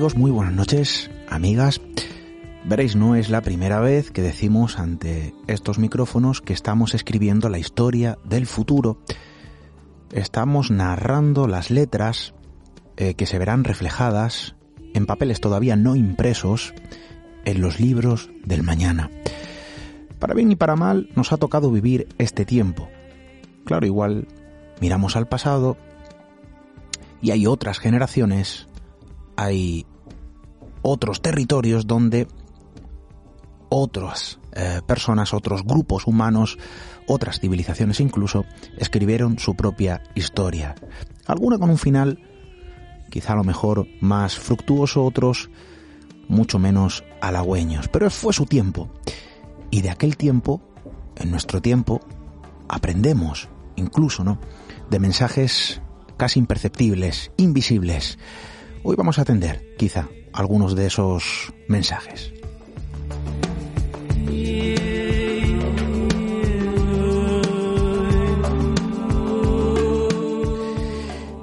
muy buenas noches amigas. Veréis, no es la primera vez que decimos ante estos micrófonos que estamos escribiendo la historia del futuro. Estamos narrando las letras eh, que se verán reflejadas en papeles todavía no impresos en los libros del mañana. Para bien y para mal nos ha tocado vivir este tiempo. Claro, igual miramos al pasado y hay otras generaciones hay otros territorios donde otras eh, personas, otros grupos humanos, otras civilizaciones incluso, escribieron su propia historia. Alguna con un final quizá a lo mejor más fructuoso, otros mucho menos halagüeños. Pero fue su tiempo. Y de aquel tiempo, en nuestro tiempo, aprendemos, incluso, ¿no? De mensajes casi imperceptibles, invisibles, Hoy vamos a atender, quizá, algunos de esos mensajes.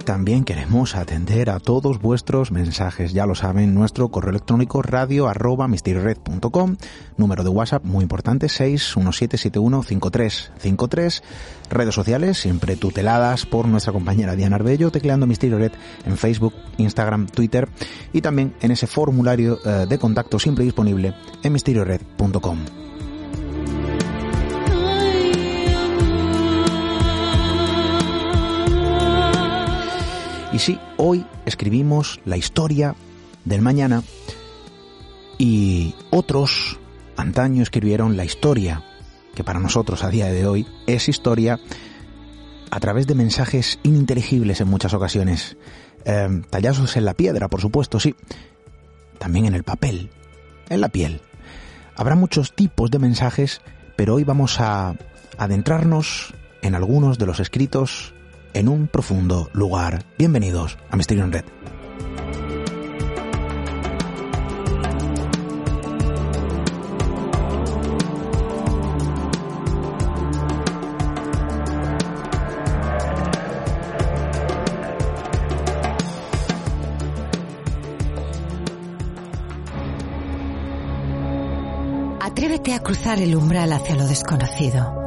También queremos atender a todos vuestros mensajes. Ya lo saben, nuestro correo electrónico radio arroba número de WhatsApp muy importante 617715353, redes sociales siempre tuteladas por nuestra compañera Diana Arbello, tecleando Misterio Red en Facebook, Instagram, Twitter y también en ese formulario eh, de contacto siempre disponible en misteriored.com. Y sí, hoy escribimos la historia del mañana y otros antaño escribieron la historia, que para nosotros a día de hoy es historia, a través de mensajes ininteligibles en muchas ocasiones, eh, tallados en la piedra, por supuesto, sí, también en el papel, en la piel. Habrá muchos tipos de mensajes, pero hoy vamos a adentrarnos en algunos de los escritos en un profundo lugar. Bienvenidos a Misterio en Red. Atrévete a cruzar el umbral hacia lo desconocido.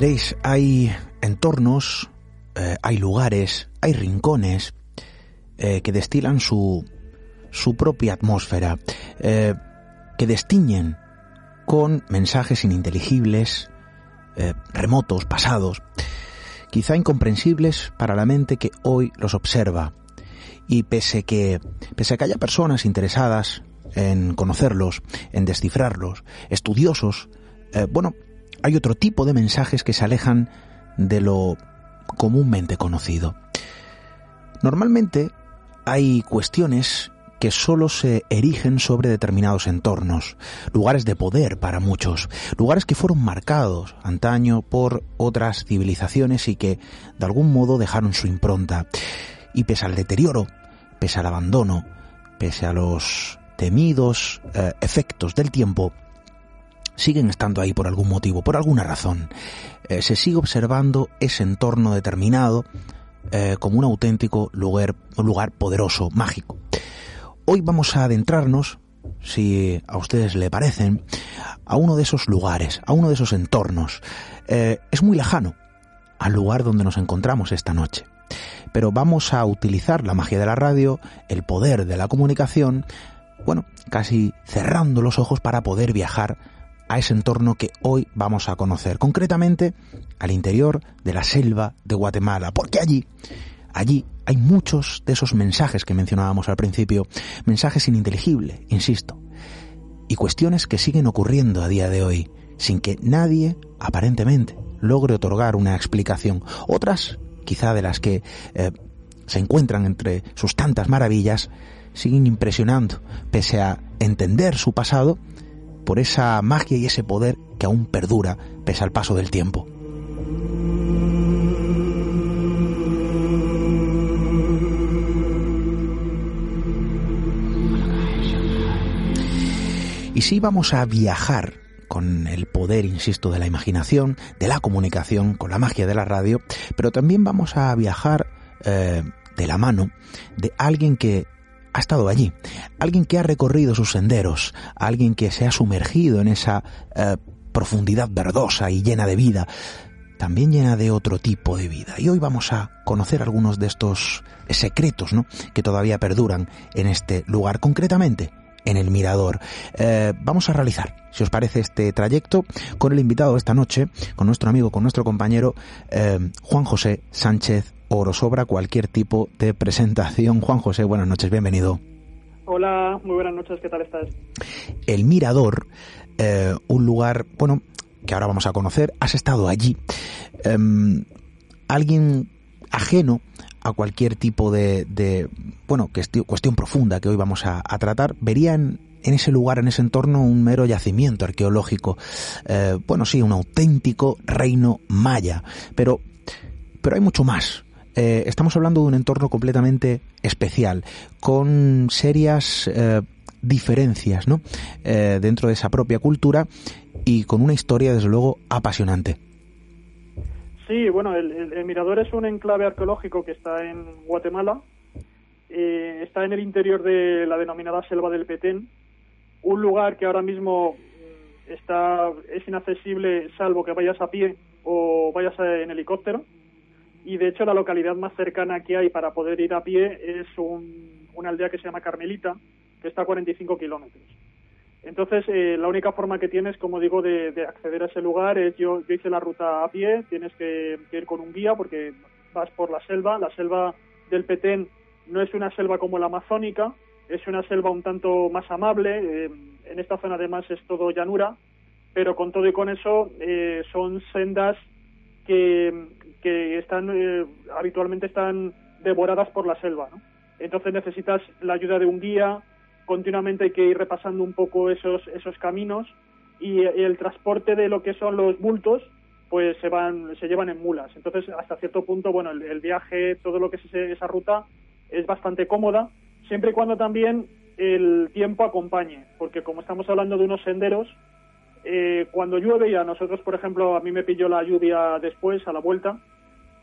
Veréis, hay entornos, eh, hay lugares, hay rincones eh, que destilan su, su propia atmósfera, eh, que destiñen con mensajes ininteligibles, remotos, pasados, quizá incomprensibles para la mente que hoy los observa. Y pese que, pese a que haya personas interesadas en conocerlos, en descifrarlos, estudiosos, bueno, hay otro tipo de mensajes que se alejan de lo comúnmente conocido. Normalmente hay cuestiones que solo se erigen sobre determinados entornos, lugares de poder para muchos, lugares que fueron marcados antaño por otras civilizaciones y que de algún modo dejaron su impronta. Y pese al deterioro, pese al abandono, pese a los temidos eh, efectos del tiempo, siguen estando ahí por algún motivo, por alguna razón. Eh, se sigue observando ese entorno determinado eh, como un auténtico lugar, lugar poderoso, mágico. Hoy vamos a adentrarnos, si a ustedes le parecen, a uno de esos lugares, a uno de esos entornos. Eh, es muy lejano al lugar donde nos encontramos esta noche. Pero vamos a utilizar la magia de la radio, el poder de la comunicación, bueno, casi cerrando los ojos para poder viajar a ese entorno que hoy vamos a conocer, concretamente al interior de la selva de Guatemala, porque allí, allí hay muchos de esos mensajes que mencionábamos al principio, mensajes ininteligibles, insisto, y cuestiones que siguen ocurriendo a día de hoy, sin que nadie, aparentemente, logre otorgar una explicación. Otras, quizá de las que eh, se encuentran entre sus tantas maravillas, siguen impresionando, pese a entender su pasado por esa magia y ese poder que aún perdura pese al paso del tiempo. Y si vamos a viajar con el poder, insisto, de la imaginación, de la comunicación, con la magia de la radio, pero también vamos a viajar eh, de la mano de alguien que ha estado allí, alguien que ha recorrido sus senderos, alguien que se ha sumergido en esa eh, profundidad verdosa y llena de vida, también llena de otro tipo de vida. Y hoy vamos a conocer algunos de estos secretos ¿no? que todavía perduran en este lugar, concretamente en el Mirador. Eh, vamos a realizar, si os parece, este trayecto con el invitado esta noche, con nuestro amigo, con nuestro compañero eh, Juan José Sánchez oro sobra cualquier tipo de presentación. Juan José, buenas noches, bienvenido. Hola, muy buenas noches, ¿qué tal estás? El Mirador, eh, un lugar, bueno, que ahora vamos a conocer, has estado allí. Em, alguien ajeno a cualquier tipo de, de bueno, cuestión, profunda que hoy vamos a, tratar, vería en, ese lugar, en ese entorno, un mero yacimiento arqueológico. Eh, bueno, sí, un auténtico reino maya. Pero, pero hay mucho más. Eh, estamos hablando de un entorno completamente especial, con serias eh, diferencias ¿no? Eh, dentro de esa propia cultura y con una historia, desde luego, apasionante. Sí, bueno, el, Mirador es un enclave arqueológico que está en Guatemala, está en el interior de la denominada Selva del Petén, un lugar que ahora mismo mm, está es inaccesible salvo que vayas a pie o vayas en helicóptero y de hecho la localidad más cercana que hay para poder ir a pie es una aldea que se llama Carmelita, que está a 45 kilómetros. Entonces, eh, la única forma que tienes, como digo, de, acceder a ese lugar es yo, yo hice la ruta a pie, tienes que, ir con un guía porque vas por la selva. La selva del Petén no es una selva como la amazónica, es una selva un tanto más amable. Eh, en esta zona además es todo llanura, pero con todo y con eso eh, son sendas que, que están eh, habitualmente están devoradas por la selva, ¿no? Entonces necesitas la ayuda de un guía, continuamente hay que ir repasando un poco esos esos caminos y, el transporte de lo que son los bultos pues se van se llevan en mulas. Entonces hasta cierto punto, bueno, el, viaje, todo lo que es esa ruta es bastante cómoda, siempre y cuando también el tiempo acompañe, porque como estamos hablando de unos senderos, eh, cuando llueve, y a nosotros, por ejemplo, a mí me pilló la lluvia después, a la vuelta,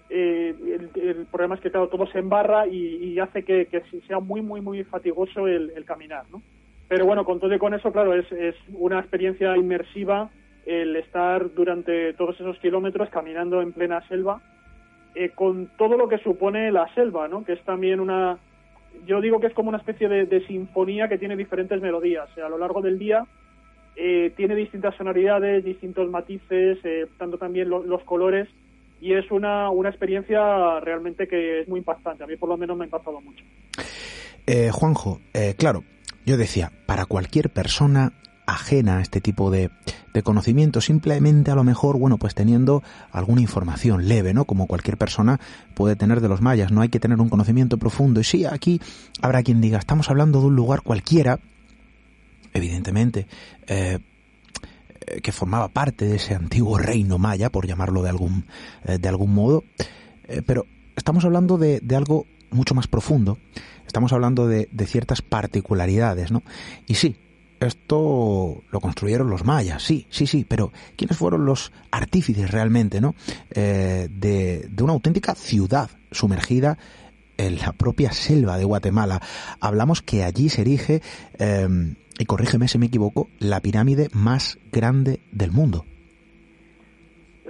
eh, el, problema es que todo se embarra y, hace que, sea muy, muy, muy fatigoso el, caminar, ¿no? Pero bueno, con todo y con eso, claro, es, una experiencia inmersiva el estar durante todos esos kilómetros caminando en plena selva, eh, con todo lo que supone la selva, ¿no? Que es también una... Yo digo que es como una especie de, sinfonía que tiene diferentes melodías. a lo largo del día eh, tiene distintas sonoridades, distintos matices, eh, tanto también los colores, y es una, una experiencia realmente que es muy impactante. A mí por lo menos me ha impactado mucho. Eh, Juanjo, eh, claro, yo decía, para cualquier persona ajena a este tipo de, de conocimiento, simplemente a lo mejor, bueno, pues teniendo alguna información leve, ¿no? Como cualquier persona puede tener de los mayas, no hay que tener un conocimiento profundo. Y sí, aquí habrá quien diga, estamos hablando de un lugar cualquiera, evidentemente, eh, que formaba parte de ese antiguo reino maya, por llamarlo de algún, eh, de algún modo, eh, pero estamos hablando de, de algo mucho más profundo, estamos hablando de, de ciertas particularidades, ¿no? Y sí, esto lo construyeron los mayas, sí, sí, sí, pero ¿quiénes fueron los artífices realmente, no? Eh, de, de una auténtica ciudad sumergida en la propia selva de Guatemala. Hablamos que allí se erige, eh, y corrígeme si me equivoco, la pirámide más grande del mundo.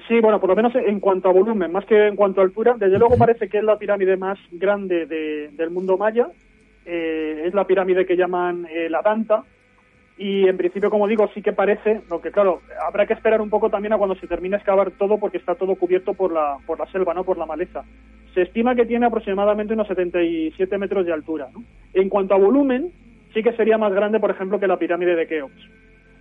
Sí, bueno, por lo menos en cuanto a volumen, más que en cuanto a altura, desde luego parece que es la pirámide más grande de- del mundo maya. Eh, es la pirámide que llaman eh, la Danta. Y en principio, como digo, sí que parece, lo que claro, habrá que esperar un poco también a cuando se termine de excavar todo porque está todo cubierto por la, por la selva, no por la maleza. Se estima que tiene aproximadamente unos 77 metros de altura. ¿no? En cuanto a volumen, sí que sería más grande, por ejemplo, que la pirámide de Keops.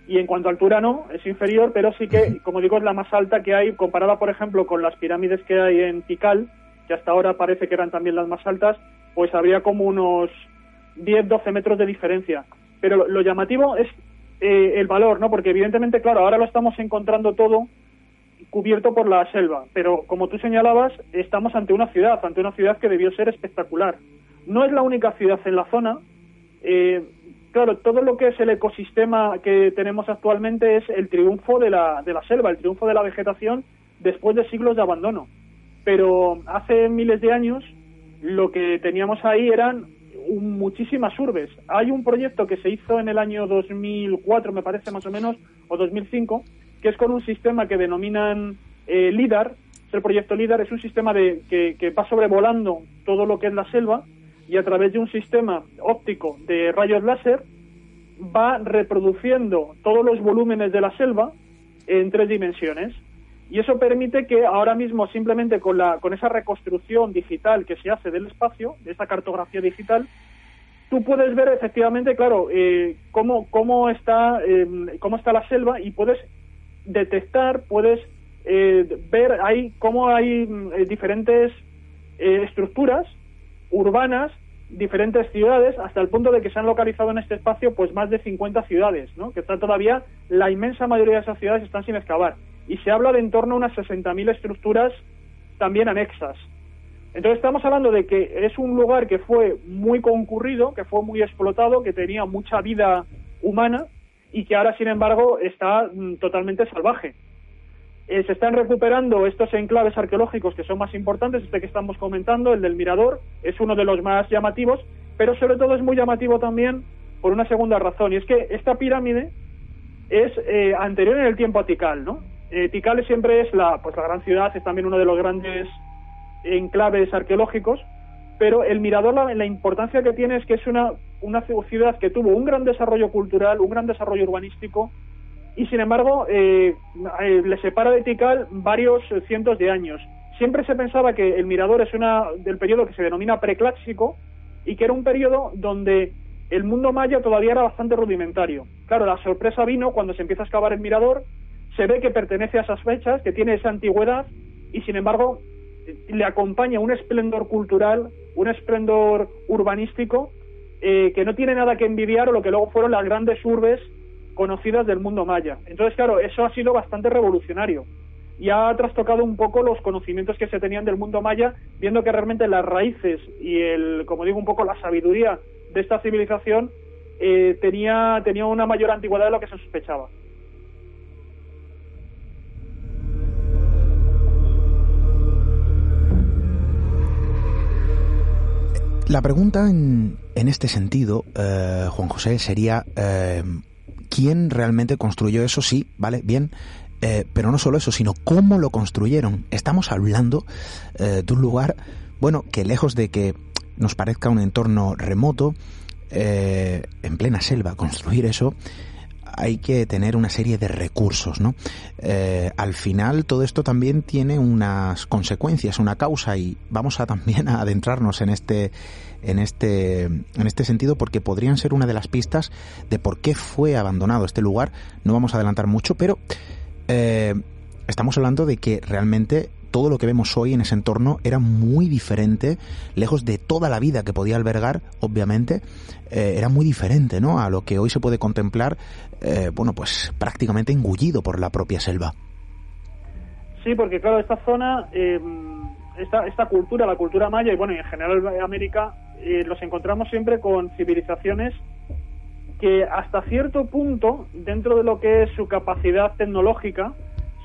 Y en cuanto a altura no, es inferior, pero sí que, como digo, es la más alta que hay, comparada, por ejemplo, con las pirámides que hay en Tikal, que hasta ahora parece que eran también las más altas, pues habría como unos 10-12 metros de diferencia. Pero lo, lo llamativo es eh, el valor, ¿no? Porque evidentemente, claro, ahora lo estamos encontrando todo cubierto por la selva, pero como tú señalabas, estamos ante una ciudad, ante una ciudad que debió ser espectacular. No es la única ciudad en la zona, eh, claro, todo lo que es el ecosistema que tenemos actualmente es el triunfo de la, de la selva, el triunfo de la vegetación después de siglos de abandono. Pero hace miles de años lo que teníamos ahí eran muchísimas urbes. Hay un proyecto que se hizo en el año 2004, me parece más o menos, o 2005, que es con un sistema que denominan eh, LIDAR, es el proyecto LIDAR, es un sistema de, que va sobrevolando todo lo que es la selva y a través de un sistema óptico de rayos láser va reproduciendo todos los volúmenes de la selva en tres dimensiones. Y eso permite que ahora mismo simplemente con, la, con esa reconstrucción digital que se hace del espacio, de esa cartografía digital, tú puedes ver efectivamente, claro, eh, cómo, cómo, está, eh, cómo está la selva y puedes detectar, puedes eh, ver ahí cómo hay mm, eh, diferentes eh, estructuras urbanas, diferentes ciudades, hasta el punto de que se han localizado en este espacio pues más de 50 ciudades, ¿no? que están todavía, la inmensa mayoría de esas ciudades están sin excavar. Y se habla de en torno a unas 60.000 estructuras también anexas. Entonces estamos hablando de que es un lugar que fue muy concurrido, que fue muy explotado, que tenía mucha vida humana y que ahora, sin embargo, está mm, totalmente salvaje. Eh, se están recuperando estos enclaves arqueológicos que son más importantes, este que estamos comentando, el del Mirador, es uno de los más llamativos, pero sobre todo es muy llamativo también por una segunda razón, y es que esta pirámide es eh, anterior en el tiempo a Tikal, ¿no? Eh, Tikal siempre es la, pues la gran ciudad, es también uno de los grandes enclaves arqueológicos, pero el Mirador, la, la importancia que tiene es que es una, una ciudad que tuvo un gran desarrollo cultural, un gran desarrollo urbanístico, y sin embargo eh, eh, le separa de Tikal varios cientos de años. Siempre se pensaba que el Mirador es una del periodo que se denomina preclásico y que era un periodo donde el mundo maya todavía era bastante rudimentario. Claro, la sorpresa vino cuando se empieza a excavar el Mirador, se ve que pertenece a esas fechas, que tiene esa antigüedad y sin embargo le acompaña un esplendor cultural, un esplendor urbanístico eh, que no tiene nada que envidiar o lo que luego fueron las grandes urbes conocidas del mundo maya. Entonces, claro, eso ha sido bastante revolucionario y ha trastocado un poco los conocimientos que se tenían del mundo maya, viendo que realmente las raíces y el, como digo, un poco la sabiduría de esta civilización eh, tenía, tenía una mayor antigüedad de lo que se sospechaba. La pregunta en, este sentido, eh, Juan José, sería eh, ¿quién realmente construyó eso? Sí, vale, bien. Eh, pero no solo eso, sino cómo lo construyeron. Estamos hablando eh, de un lugar, bueno, que lejos de que nos parezca un entorno remoto, eh, en plena selva, construir eso, hay que tener una serie de recursos, ¿no? Eh, al final todo esto también tiene unas consecuencias, una causa y vamos a también a adentrarnos en este en este en este sentido porque podrían ser una de las pistas de por qué fue abandonado este lugar. No vamos a adelantar mucho, pero eh, estamos hablando de que realmente todo lo que vemos hoy en ese entorno era muy diferente, lejos de toda la vida que podía albergar, obviamente, eh, era muy diferente, ¿no? A lo que hoy se puede contemplar, eh, bueno, pues prácticamente engullido por la propia selva. Sí, porque claro, esta zona, eh, esta, esta cultura, la cultura maya y bueno, en general América, los encontramos siempre con civilizaciones que hasta cierto punto, dentro de lo que es su capacidad tecnológica,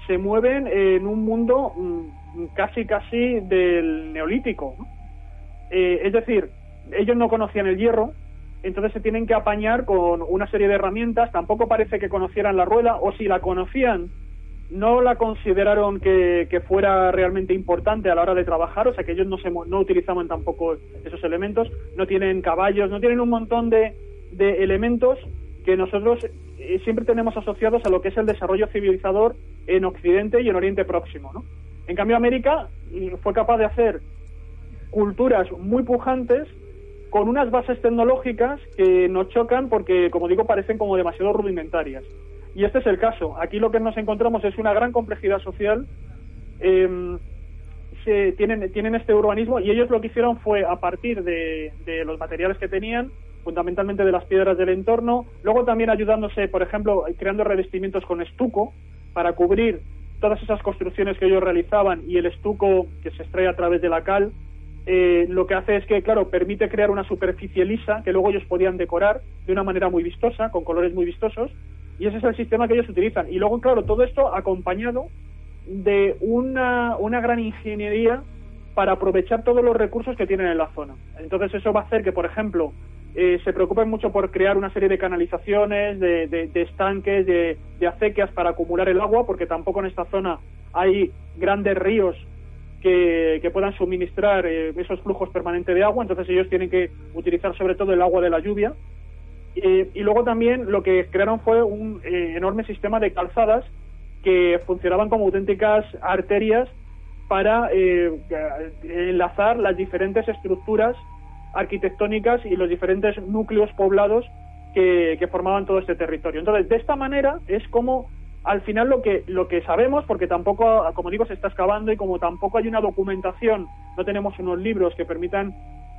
se mueven en un mundo mm, casi casi del neolítico. Eh, es decir, ellos no conocían el hierro, entonces se tienen que apañar con una serie de herramientas. Tampoco parece que conocieran la rueda, o si la conocían, no la consideraron que, fuera realmente importante a la hora de trabajar, o sea que ellos no, se, no utilizaban tampoco esos elementos, no tienen caballos, no tienen un montón de, de elementos que nosotros eh, siempre tenemos asociados a lo que es el desarrollo civilizador en Occidente y en Oriente Próximo. ¿no? En cambio, América fue capaz de hacer culturas muy pujantes con unas bases tecnológicas que nos chocan porque, como digo, parecen como demasiado rudimentarias. Y este es el caso. Aquí lo que nos encontramos es una gran complejidad social. eh, se tienen, tienen este urbanismo y ellos lo que hicieron fue a partir de, de los materiales que tenían, fundamentalmente de las piedras del entorno, luego también ayudándose, por ejemplo, creando revestimientos con estuco para cubrir todas esas construcciones que ellos realizaban y el estuco que se extrae a través de la cal, eh, lo que hace es que, claro, permite crear una superficie lisa que luego ellos podían decorar de una manera muy vistosa, con colores muy vistosos, y ese es el sistema que ellos utilizan. Y luego, claro, todo esto acompañado de una, una gran ingeniería para aprovechar todos los recursos que tienen en la zona. Entonces eso va a hacer que, por ejemplo, eh, se preocupen mucho por crear una serie de canalizaciones, de, estanques, de, acequias para acumular el agua, porque tampoco en esta zona hay grandes ríos que, puedan suministrar eh, esos flujos permanentes de agua, entonces ellos tienen que utilizar sobre todo el agua de la lluvia. Y luego también lo que crearon fue un eh, enorme sistema de calzadas que funcionaban como auténticas arterias para enlazar las diferentes estructuras arquitectónicas y los diferentes núcleos poblados que, formaban todo este territorio. Entonces, de esta manera es como al final lo que lo que sabemos, porque tampoco, como digo, se está excavando y como tampoco hay una documentación, no tenemos unos libros que permitan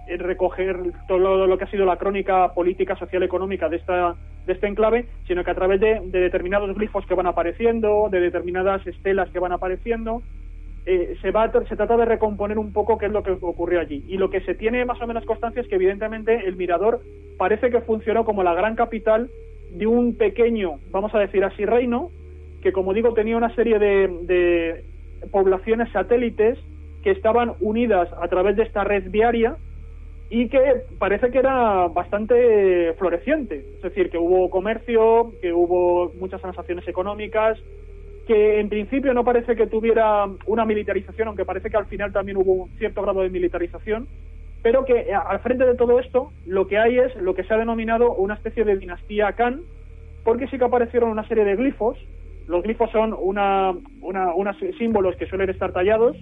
eh, recoger todo lo que ha sido la crónica política, social, económica de esta de este enclave, sino que a través de, de determinados glifos que van apareciendo, de determinadas estelas que van apareciendo, eh, se va a se trata de recomponer un poco qué es lo que ocurrió allí. Y lo que se tiene más o menos constancia es que evidentemente el mirador parece que funcionó como la gran capital de un pequeño vamos a decir así reino que como digo tenía una serie de, de poblaciones satélites que estaban unidas a través de esta red viaria y que parece que era bastante floreciente, es decir, que hubo comercio, que hubo muchas transacciones económicas, que en principio no parece que tuviera una militarización, aunque parece que al final también hubo un cierto grado de militarización, pero que eh, al frente de todo esto lo que hay es lo que se ha denominado una especie de dinastía Khan, porque sí que aparecieron una serie de glifos. Los glifos son una, una, unos símbolos que suelen estar tallados,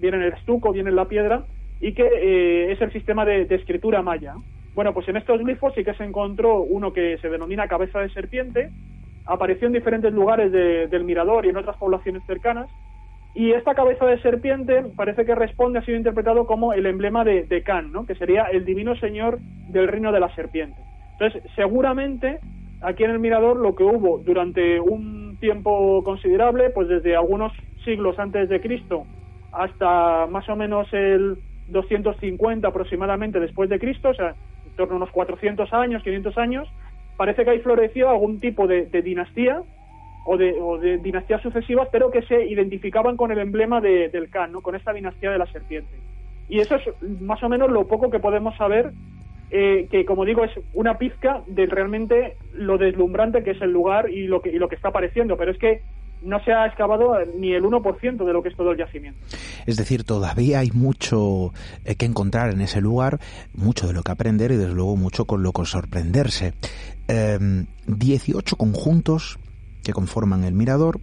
vienen en el estuco, vienen en la piedra, y que eh, es el sistema de, de escritura maya. Bueno, pues en estos glifos sí que se encontró uno que se denomina cabeza de serpiente, apareció en diferentes lugares de- del mirador y en otras poblaciones cercanas, y esta cabeza de serpiente parece que responde, ha sido interpretado como el emblema de, de ¿no? que sería el divino señor del reino de la serpiente. Entonces, seguramente aquí en el mirador lo que hubo durante un tiempo considerable, pues desde algunos siglos antes de Cristo hasta más o menos el 250 aproximadamente después de Cristo, o sea, en torno a unos 400 años, 500 años, parece que ahí floreció algún tipo de, dinastía o de, o de dinastías sucesivas, pero que se identificaban con el emblema de- del Khan, ¿no? con esta dinastía de la serpiente. Y eso es más o menos lo poco que podemos saber, eh, que como digo es una pizca de realmente lo deslumbrante que es el lugar y lo que, y lo que está apareciendo, pero es que no se ha excavado ni el 1% de lo que es todo el yacimiento. Es decir, todavía hay mucho eh, que encontrar en ese lugar, mucho de lo que aprender y desde luego mucho con lo que sorprenderse. Eh, 18 conjuntos que conforman el mirador,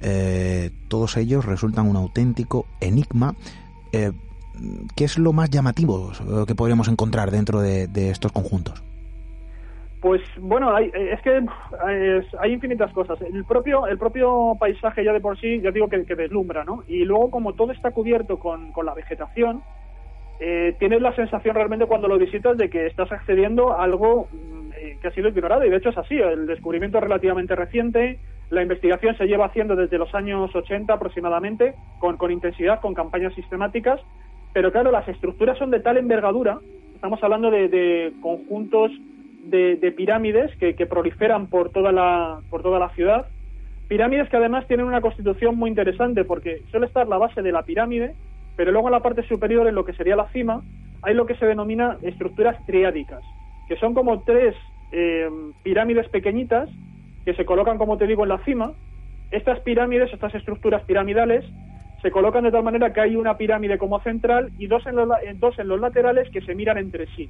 eh, todos ellos resultan un auténtico enigma. Eh, ¿Qué es lo más llamativo que podríamos encontrar dentro de, de estos conjuntos? Pues bueno, hay, es que hay infinitas cosas. El propio, el propio paisaje ya de por sí, ya digo que, que deslumbra, ¿no? Y luego como todo está cubierto con, con la vegetación, eh, tienes la sensación realmente cuando lo visitas de que estás accediendo a algo mm, eh, que ha sido ignorado y de hecho es así. El descubrimiento es relativamente reciente, la investigación se lleva haciendo desde los años 80 aproximadamente, con, con intensidad, con campañas sistemáticas, pero claro, las estructuras son de tal envergadura, estamos hablando de, de conjuntos de, de pirámides que, proliferan por toda la por toda la ciudad. Pirámides que además tienen una constitución muy interesante porque suele estar la base de la pirámide pero luego en la parte superior en lo que sería la cima hay lo que se denomina estructuras triádicas que son como tres eh, pirámides pequeñitas que se colocan como te digo en la cima. Estas pirámides estas estructuras piramidales se colocan de tal manera que hay una pirámide como central y dos en los, dos en los laterales que se miran entre sí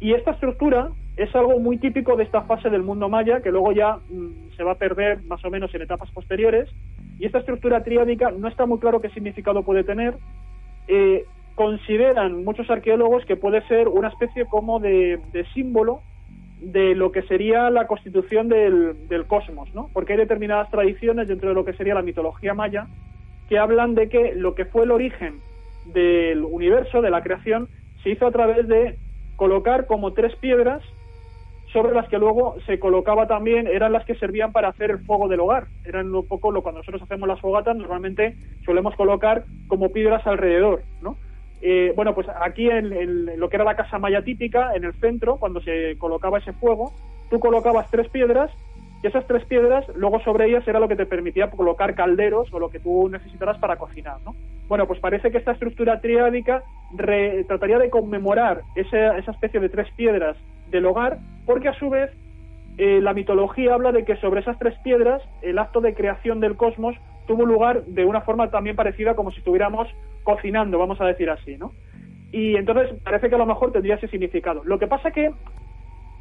y esta estructura es algo muy típico de esta fase del mundo maya, que luego ya mm, se va a perder más o menos en etapas posteriores. Y esta estructura triádica no está muy claro qué significado puede tener. Eh, consideran muchos arqueólogos que puede ser una especie como de, símbolo de lo que sería la constitución del cosmos, ¿no? Porque hay determinadas tradiciones dentro de lo que sería la mitología maya que hablan de que lo que fue el origen del universo, de la creación, se hizo a través de colocar como tres piedras sobre las que luego se colocaba también, eran las que servían para hacer el fuego del hogar. Eran un poco lo cuando nosotros hacemos las fogatas, normalmente solemos colocar como piedras alrededor, ¿no? Eh, bueno, pues aquí en, en lo que era la casa maya típica, en el centro, cuando se colocaba ese fuego, tú colocabas tres piedras y esas tres piedras, luego sobre ellas era lo que te permitía colocar calderos o lo que tú necesitaras para cocinar, ¿no? Bueno, pues parece que esta estructura triádica trataría de conmemorar ese- esa especie de tres piedras del hogar, porque a su vez eh, la mitología habla de que sobre esas tres piedras el acto de creación del cosmos tuvo lugar de una forma también parecida como si estuviéramos cocinando, vamos a decir así, ¿no? Y entonces parece que a lo mejor tendría ese significado. Lo que pasa que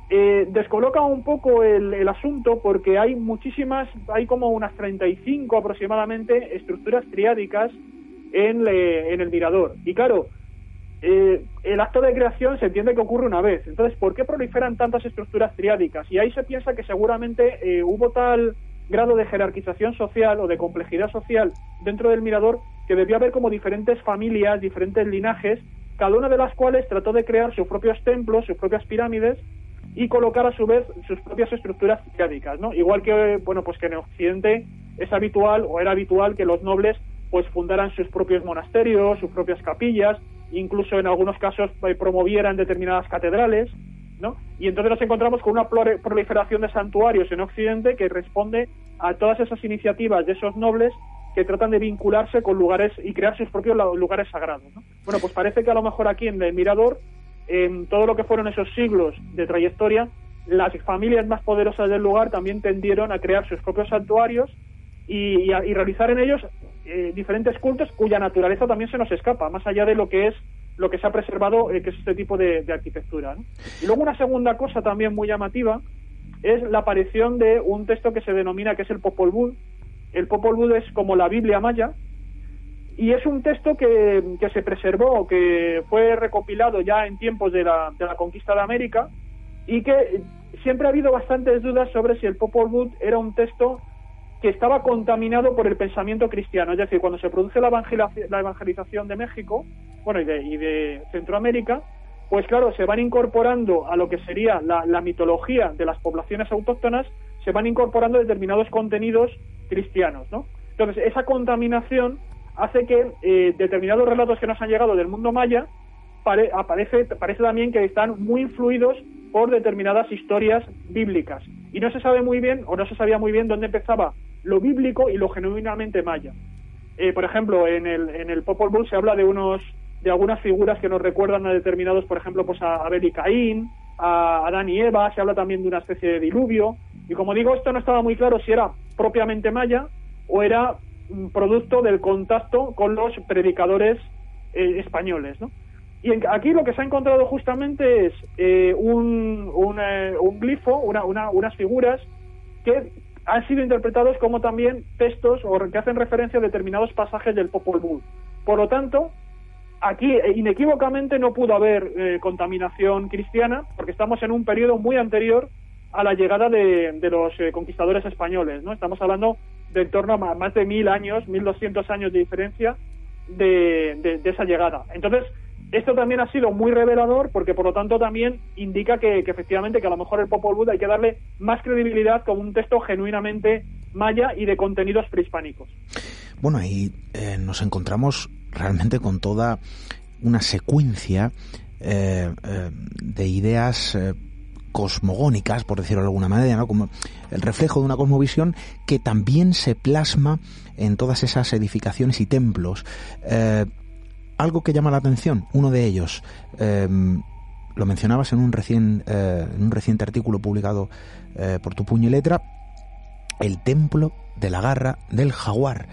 eh, descoloca un poco el, asunto porque hay muchísimas, hay como unas 35 aproximadamente estructuras triádicas en, le- en el mirador. Y claro, eh, el acto de creación se entiende que ocurre una vez. Entonces, ¿por qué proliferan tantas estructuras triádicas? Y ahí se piensa que seguramente eh, hubo tal grado de jerarquización social o de complejidad social dentro del mirador que debió haber como diferentes familias, diferentes linajes, cada una de las cuales trató de crear sus propios templos, sus propias pirámides y colocar a su vez sus propias estructuras triádicas, ¿no? Igual que, bueno, pues que en Occidente es habitual o era habitual que los nobles pues fundaran sus propios monasterios, sus propias capillas, incluso en algunos casos eh, promovieran determinadas catedrales, ¿no? Y entonces nos encontramos con una proliferación de santuarios en Occidente que responde a todas esas iniciativas de esos nobles que tratan de vincularse con lugares y crear sus propios lugares sagrados. ¿no? Bueno, pues parece que a lo mejor aquí en el Mirador, en todo lo que fueron esos siglos de trayectoria, las familias más poderosas del lugar también tendieron a crear sus propios santuarios y, a- y realizar en ellos eh, diferentes cultos cuya naturaleza también se nos escapa, más allá de lo que es lo que se ha preservado, eh, que es este tipo de, arquitectura. Y luego una segunda cosa también muy llamativa es la aparición de un texto que se denomina que es el Popol Vuh. El Popol Vuh es como la Biblia maya y es un texto que, que se preservó, que fue recopilado ya en tiempos de la, de la conquista de América y que siempre ha habido bastantes dudas sobre si el Popol Vuh era un texto que estaba contaminado por el pensamiento cristiano. Es decir, cuando se produce la, evangelización- de México, bueno, y de, y de Centroamérica, pues claro, se van incorporando a lo que sería la, la mitología de las poblaciones autóctonas, se van incorporando determinados contenidos cristianos, ¿no? Entonces, esa contaminación hace que eh, determinados relatos que nos han llegado del mundo maya pare- aparece, parece también que están muy influidos por determinadas historias bíblicas. Y no se sabe muy bien, o no se sabía muy bien, dónde empezaba lo bíblico y lo genuinamente maya. Eh, por ejemplo, en el, en el Popol Vuh se habla de unos de algunas figuras que nos recuerdan a determinados, por ejemplo, pues a Abel y Caín, a Adán y Eva, se habla también de una especie de diluvio. Y como digo, esto no estaba muy claro si era propiamente maya o era producto del contacto con los predicadores eh, españoles, ¿no? Y en- aquí lo que se ha encontrado justamente es eh, un, un, eh, un glifo, una- una- unas figuras que han sido interpretados como también textos o que hacen referencia a determinados pasajes del Popol Vuh. Por lo tanto, aquí eh, inequívocamente no pudo haber eh, contaminación cristiana porque estamos en un periodo muy anterior a la llegada de, de los eh, conquistadores españoles, ¿no? Estamos hablando de en torno a más de mil años, mil doscientos años de diferencia de, de- esa llegada. Entonces, esto también ha sido muy revelador porque, por lo tanto, también indica que, efectivamente que a lo mejor el Popol Vuh hay que darle más credibilidad como un texto genuinamente maya y de contenidos prehispánicos. Bueno, ahí eh, nos encontramos realmente con toda una secuencia eh, eh, de ideas cosmogónicas, por decirlo de alguna manera, ¿no? como el reflejo de una cosmovisión que también se plasma en todas esas edificaciones y templos. Eh, algo que llama la atención, uno de ellos, eh, lo mencionabas en un, recién, eh, en un reciente artículo publicado eh, por tu puño y letra, el templo de la garra del jaguar.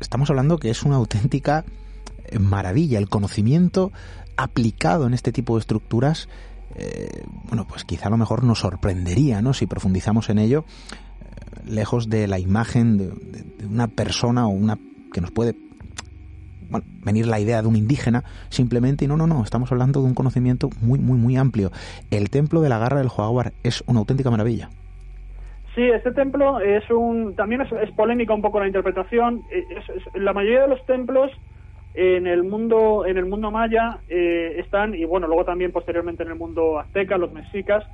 Estamos hablando que es una auténtica maravilla, el conocimiento aplicado en este tipo de estructuras, eh, bueno, pues quizá a lo mejor nos sorprendería, ¿no? Si profundizamos en ello, eh, lejos de la imagen de, una persona o una que nos puede bueno, venir la idea de un indígena simplemente y no, no, no, estamos hablando de un conocimiento muy, muy, muy amplio. El templo de la garra del jaguar es una auténtica maravilla. Sí, este templo es un también es, polémica un poco la interpretación. Eh, la mayoría de los templos en el mundo en el mundo maya eh, están y bueno luego también posteriormente en el mundo azteca, los mexicas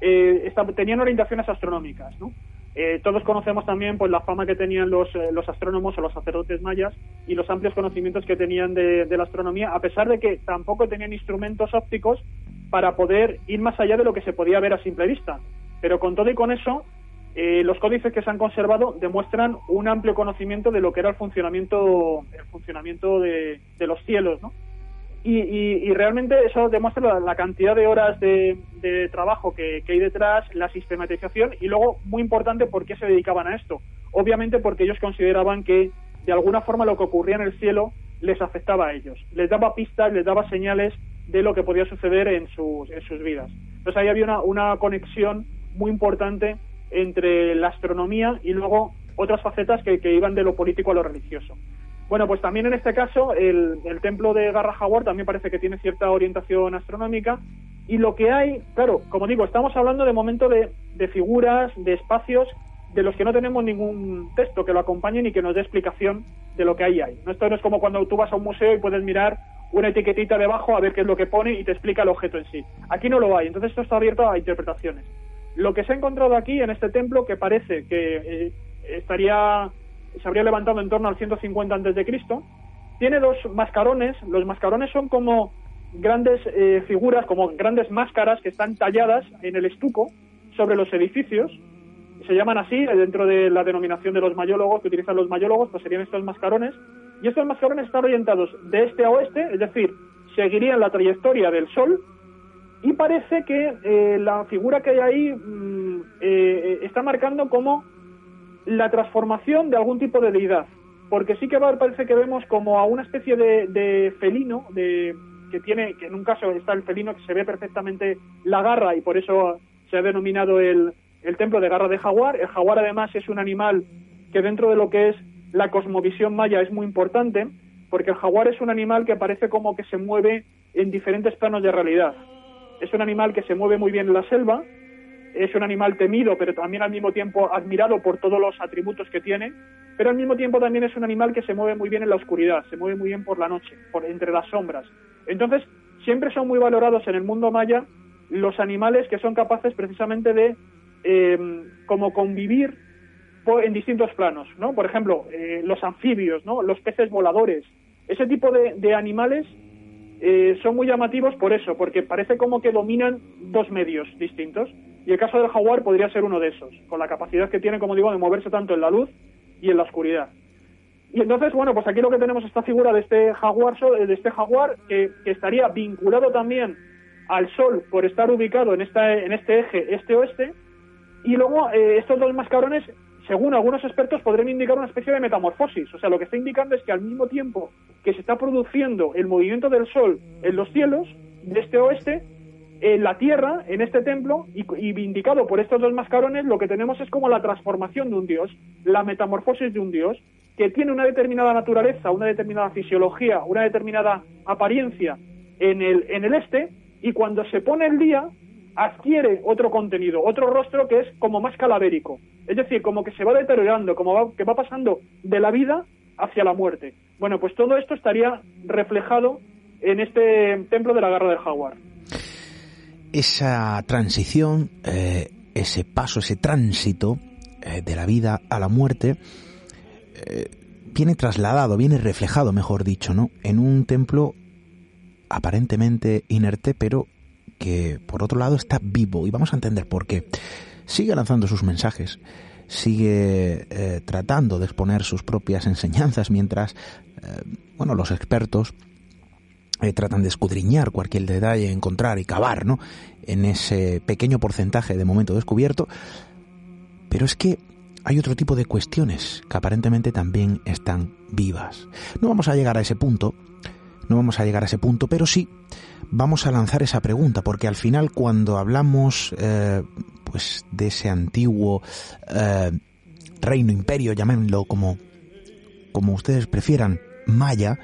eh, tenían orientaciones astronómicas, ¿no? Eh, todos conocemos también pues la fama que tenían los, eh, los astrónomos o los sacerdotes mayas y los amplios conocimientos que tenían de, de la astronomía, a pesar de que tampoco tenían instrumentos ópticos para poder ir más allá de lo que se podía ver a simple vista. Pero con todo y con eso, eh, los códices que se han conservado demuestran un amplio conocimiento de lo que era el funcionamiento, el funcionamiento de, los cielos, ¿no? Y, realmente eso demuestra la, cantidad de horas de, trabajo que, hay detrás, la sistematización y luego, muy importante, por qué se dedicaban a esto. Obviamente porque ellos consideraban que de alguna forma lo que ocurría en el cielo les afectaba a ellos, les daba pistas, les daba señales de lo que podía suceder en sus, en sus vidas. Entonces ahí había una conexión muy importante entre la astronomía y luego otras facetas que, iban de lo político a lo religioso. Bueno, pues también en este caso el, templo de Garra Jaguar también parece que tiene cierta orientación astronómica y lo que hay, claro, como digo, estamos hablando de momento de, de figuras, de espacios de los que no tenemos ningún texto que lo acompañe ni que nos dé explicación de lo que ahí hay. Esto no es como cuando tú vas a un museo y puedes mirar una etiquetita debajo a ver qué es lo que pone y te explica el objeto en sí. Aquí no lo hay, entonces esto está abierto a interpretaciones. Lo que se ha encontrado aquí en este templo, que parece que eh, estaría se habría levantado en torno al 150 antes de Cristo, tiene dos mascarones. Los mascarones son como grandes eh, figuras, como grandes máscaras que están talladas en el estuco sobre los edificios. Se llaman así eh, dentro de la denominación de los mayólogos que utilizan los mayólogos, pues serían estos mascarones. Y estos mascarones están orientados de este a oeste, es decir, seguirían la trayectoria del Sol y parece que eh, la figura que hay ahí mm, eh, está marcando como la transformación de algún tipo de deidad. Porque sí que parece que vemos como a una especie de, de felino, de, que tiene, que en un caso está el felino que se ve perfectamente la garra y por eso se ha denominado el, el templo de garra de jaguar. El jaguar además es un animal que dentro de lo que es la cosmovisión maya es muy importante, porque el jaguar es un animal que parece como que se mueve en diferentes planos de realidad. Es un animal que se mueve muy bien en la selva, es un animal temido, pero también al mismo tiempo admirado por todos los atributos que tiene, pero al mismo tiempo también es un animal que se mueve muy bien en la oscuridad, se mueve muy bien por la noche, por entre las sombras. Entonces, siempre son muy valorados en el mundo maya los animales que son capaces precisamente de eh, como convivir en distintos planos, ¿no? Por ejemplo, eh, los anfibios, ¿no? Los peces voladores. Ese tipo de animales eh, son muy llamativos por eso, porque parece como que dominan dos medios distintos. Y el caso del jaguar podría ser uno de esos, con la capacidad que tiene, como digo, de moverse tanto en la luz y en la oscuridad. Y entonces, bueno, pues aquí lo que tenemos es esta figura de este jaguar, de este jaguar que, que estaría vinculado también al sol por estar ubicado en, esta, en este eje este-oeste. Y luego eh, estos dos mascarones según algunos expertos, podrían indicar una especie de metamorfosis. O sea, lo que está indicando es que al mismo tiempo que se está produciendo el movimiento del Sol en los cielos, de este oeste, en la Tierra, en este templo, y, y indicado por estos dos mascarones, lo que tenemos es como la transformación de un dios, la metamorfosis de un dios, que tiene una determinada naturaleza, una determinada fisiología, una determinada apariencia en el, en el este, y cuando se pone el día, adquiere otro contenido, otro rostro que es como más calavérico. Es decir, como que se va deteriorando, como va, que va pasando de la vida hacia la muerte. Bueno, pues todo esto estaría reflejado en este templo de la Garra del Jaguar. Esa transición, eh, ese paso, ese tránsito eh, de la vida a la muerte, eh, viene trasladado, viene reflejado, mejor dicho, ¿no? En un templo aparentemente inerte, pero que por otro lado está vivo y vamos a entender por qué. Sigue lanzando sus mensajes, sigue eh, tratando de exponer sus propias enseñanzas mientras, eh, bueno, los expertos eh, tratan de escudriñar cualquier detalle, encontrar y cavar, ¿no? En ese pequeño porcentaje de momento descubierto. Pero es que hay otro tipo de cuestiones que aparentemente también están vivas. No vamos a llegar a ese punto, no vamos a llegar a ese punto, pero sí vamos a lanzar esa pregunta, porque al final cuando hablamos eh, pues de ese antiguo eh, reino, imperio, llamémoslo como, como ustedes prefieran, maya,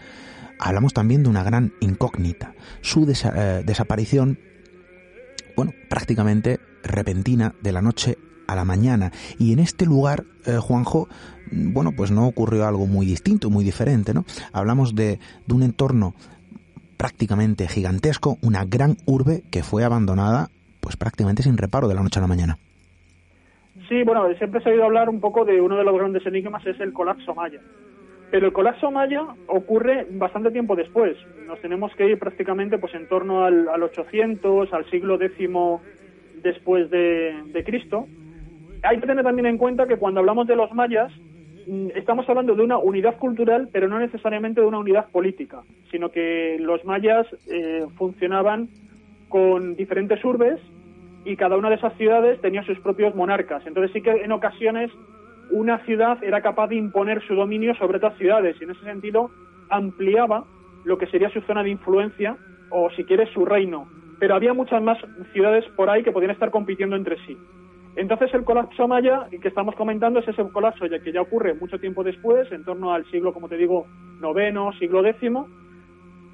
hablamos también de una gran incógnita. Su desa- eh, desaparición, bueno, prácticamente repentina de la noche a la mañana. Y en este lugar, Juanjo, bueno, pues no ocurrió algo muy distinto, muy diferente, ¿no? Hablamos de, de un entorno prácticamente gigantesco, una gran urbe que fue abandonada, pues prácticamente sin reparo de la noche a la mañana. Sí, bueno, siempre se ha oído hablar un poco de uno de los grandes enigmas, es el colapso maya. Pero el colapso maya ocurre bastante tiempo después. Nos tenemos que ir prácticamente pues en torno al, al 800, al siglo X después de, de Cristo. Hay que tener también en cuenta que cuando hablamos de los mayas, estamos hablando de una unidad cultural, pero no necesariamente de una unidad política, sino que los mayas eh, funcionaban con diferentes urbes y cada una de esas ciudades tenía sus propios monarcas. Entonces sí que en ocasiones una ciudad era capaz de imponer su dominio sobre otras ciudades y en ese sentido ampliaba lo que sería su zona de influencia o si quieres su reino. Pero había muchas más ciudades por ahí que podían estar compitiendo entre sí. Entonces el colapso maya que estamos comentando es ese colapso ya que ya ocurre mucho tiempo después, en torno al siglo, como te digo, noveno, siglo décimo,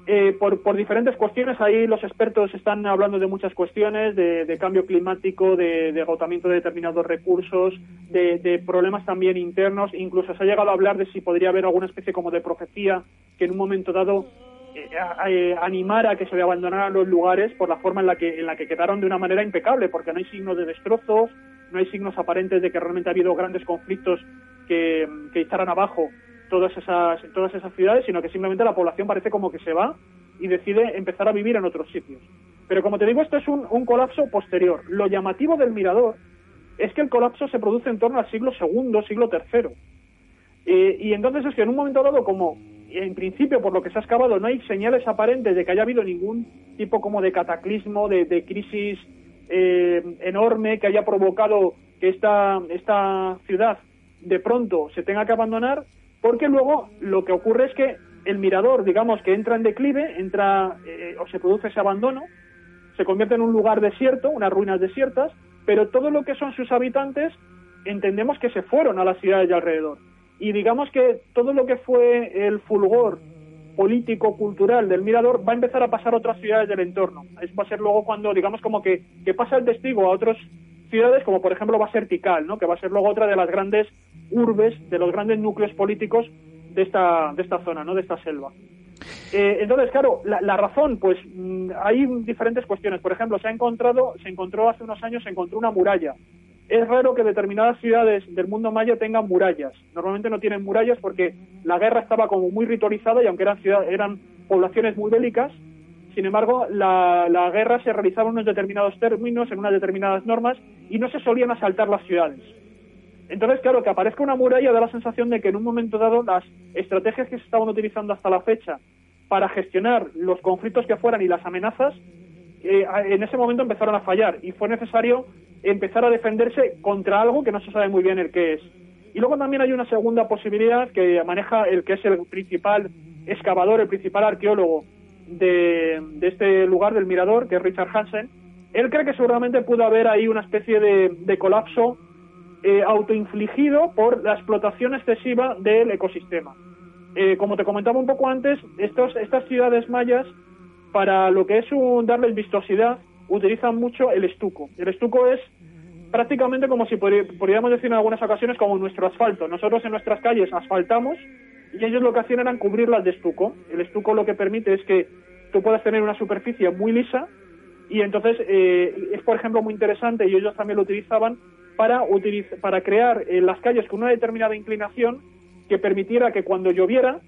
eh, por, diferentes cuestiones. Ahí los expertos están hablando de muchas cuestiones, de, de cambio climático, de, agotamiento de determinados recursos, de, problemas también internos. Incluso se ha llegado a hablar de si podría haber alguna especie como de profecía que en un momento dado eh, eh, animara a que se abandonaran los lugares por la forma en la que en la que quedaron de una manera impecable, porque no hay signos de destrozos, no hay signos aparentes de que realmente ha habido grandes conflictos que, que echaran abajo todas esas todas esas ciudades, sino que simplemente la población parece como que se va y decide empezar a vivir en otros sitios. Pero como te digo, esto es un, colapso posterior. Lo llamativo del mirador es que el colapso se produce en torno al siglo segundo, siglo tercero. Eh, y entonces es que en un momento dado, como en principio por lo que se ha excavado no hay señales aparentes de que haya habido ningún tipo como de cataclismo, de, de crisis eh, enorme que haya provocado que esta, esta ciudad de pronto se tenga que abandonar, porque luego lo que ocurre es que el mirador, digamos que entra en declive, entra eh, o se produce ese abandono, se convierte en un lugar desierto, unas ruinas desiertas, pero todo lo que son sus habitantes entendemos que se fueron a las ciudades de alrededor. Y digamos que todo lo que fue el fulgor político, cultural del mirador va a empezar a pasar a otras ciudades del entorno. Es, va a ser luego cuando, digamos, como que, que pasa el testigo a otras ciudades, como por ejemplo va a ser Tikal, ¿no? que va a ser luego otra de las grandes urbes, de los grandes núcleos políticos de esta, de esta zona, ¿no? de esta selva. Eh, entonces, claro, la, la razón, pues mm, hay diferentes cuestiones. Por ejemplo, se ha encontrado, se encontró hace unos años, se encontró una muralla. Es raro que determinadas ciudades del mundo maya tengan murallas. Normalmente no tienen murallas porque la guerra estaba como muy ritualizada y aunque eran, ciudad- eran poblaciones muy bélicas, sin embargo, la, la guerra se realizaba en unos determinados términos, en unas determinadas normas y no se solían asaltar las ciudades. Entonces, claro, que aparezca una muralla da la sensación de que en un momento dado las estrategias que se estaban utilizando hasta la fecha para gestionar los conflictos que fueran y las amenazas, eh, en ese momento empezaron a fallar y fue necesario empezar a defenderse contra algo que no se sabe muy bien el qué es. Y luego también hay una segunda posibilidad que maneja el que es el principal excavador, el principal arqueólogo de, de este lugar, del mirador, que es Richard Hansen. Él cree que seguramente pudo haber ahí una especie de, de colapso eh, autoinfligido por la explotación excesiva del ecosistema. Eh, como te comentaba un poco antes, estos, estas ciudades mayas, para lo que es un, darles vistosidad, utilizan mucho el estuco. El estuco es prácticamente como si podrí- podríamos decir en algunas ocasiones como nuestro asfalto. Nosotros en nuestras calles asfaltamos y ellos lo que hacían eran cubrirlas de estuco. El estuco lo que permite es que tú puedas tener una superficie muy lisa y entonces eh, es por ejemplo muy interesante y ellos también lo utilizaban para utiliz- para crear las calles con una determinada inclinación que permitiera que cuando lloviera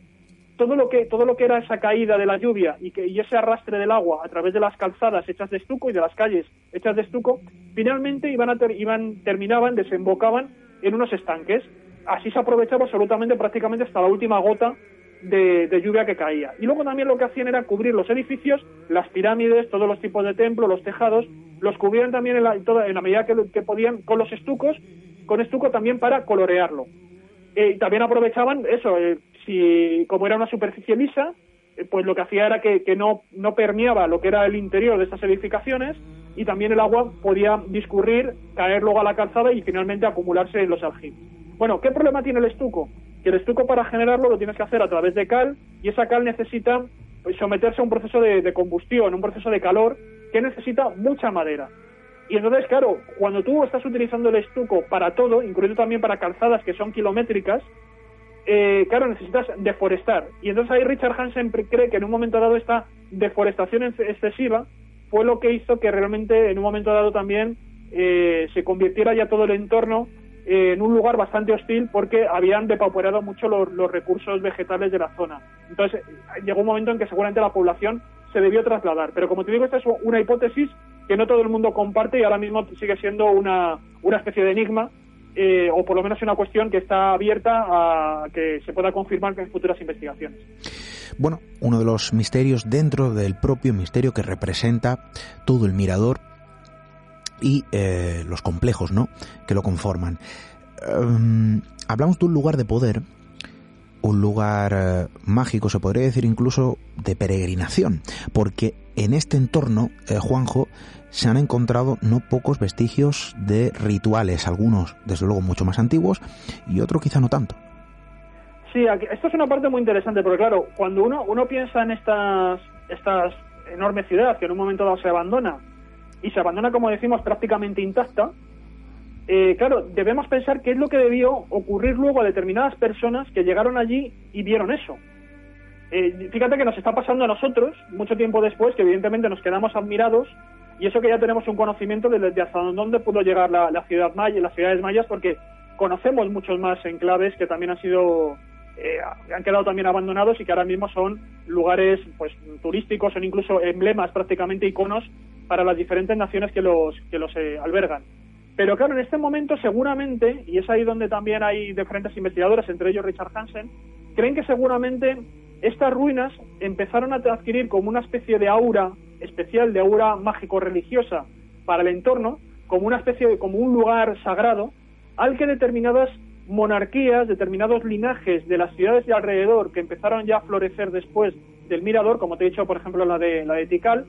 todo lo que todo lo que era esa caída de la lluvia y que y ese arrastre del agua a través de las calzadas hechas de estuco y de las calles hechas de estuco finalmente iban a ter- iban terminaban desembocaban en unos estanques. Así se aprovechaba absolutamente prácticamente hasta la última gota de, lluvia que caía. Y luego también lo que hacían era cubrir los edificios las pirámides todos los tipos de templos los tejados los cubrían también en la, toda- en la medida que, que podían con los estucos con estuco también para colorearlo. Eh, y también aprovechaban eso, eh, si como era una superficie lisa, eh, pues lo que hacía era que, no, permeaba lo que era el interior de estas edificaciones y también el agua podía discurrir, caer luego a la calzada y finalmente acumularse en los aljibes. Bueno, ¿qué problema tiene el estuco? Que el estuco para generarlo lo tienes que hacer a través de cal y esa cal necesita pues, someterse a un proceso de, de combustión, un proceso de calor que necesita mucha madera. Y entonces, claro, cuando tú estás utilizando el estuco para todo, incluido también para calzadas que son kilométricas, eh, claro, necesitas deforestar. Y entonces ahí Richard Hansen cree que en un momento dado esta deforestación ex- excesiva fue lo que hizo que realmente en un momento dado también eh, se convirtiera ya todo el entorno eh, en un lugar bastante hostil porque habían depauperado mucho los, los recursos vegetales de la zona. Entonces llegó un momento en que seguramente la población se debió trasladar. Pero como te digo, esta es una hipótesis que no todo el mundo comparte y ahora mismo sigue siendo una, una especie de enigma eh, o por lo menos una cuestión que está abierta a que se pueda confirmar en futuras investigaciones. Bueno, uno de los misterios dentro del propio misterio que representa todo el mirador y eh, los complejos, ¿no? Que lo conforman. Em, hablamos de un lugar de poder, un lugar eh, mágico, se podría decir incluso de peregrinación, porque en este entorno, Juanjo, se han encontrado no pocos vestigios de rituales, algunos desde luego mucho más antiguos y otros quizá no tanto. Sí, aquí- esto es una parte muy interesante, porque claro, cuando uno, uno piensa en estas, estas enorme ciudad que en un momento dado se abandona, y se abandona, como decimos, prácticamente intacta, eh, claro, debemos pensar qué es lo que debió ocurrir luego a determinadas personas que llegaron allí y vieron eso. Eh, fíjate que nos está pasando a nosotros, mucho tiempo después, que evidentemente nos quedamos admirados, y eso que ya tenemos un conocimiento de, de hasta dónde pudo llegar la, ciudad maya, las ciudades mayas, porque conocemos muchos más enclaves que también han sido eh, han quedado también abandonados y que ahora mismo son lugares pues turísticos, son incluso emblemas, prácticamente iconos para las diferentes naciones que los que los eh, albergan. Pero claro, en este momento seguramente, y es ahí donde también hay diferentes investigadores, entre ellos Richard Hansen, creen que seguramente estas ruinas empezaron a adquirir como una especie de aura especial, de aura mágico-religiosa para el entorno, como una especie de, como un lugar sagrado, al que determinadas monarquías, determinados linajes de las ciudades de alrededor que empezaron ya a florecer después del mirador, como te he dicho, por ejemplo, la de, la de Tikal,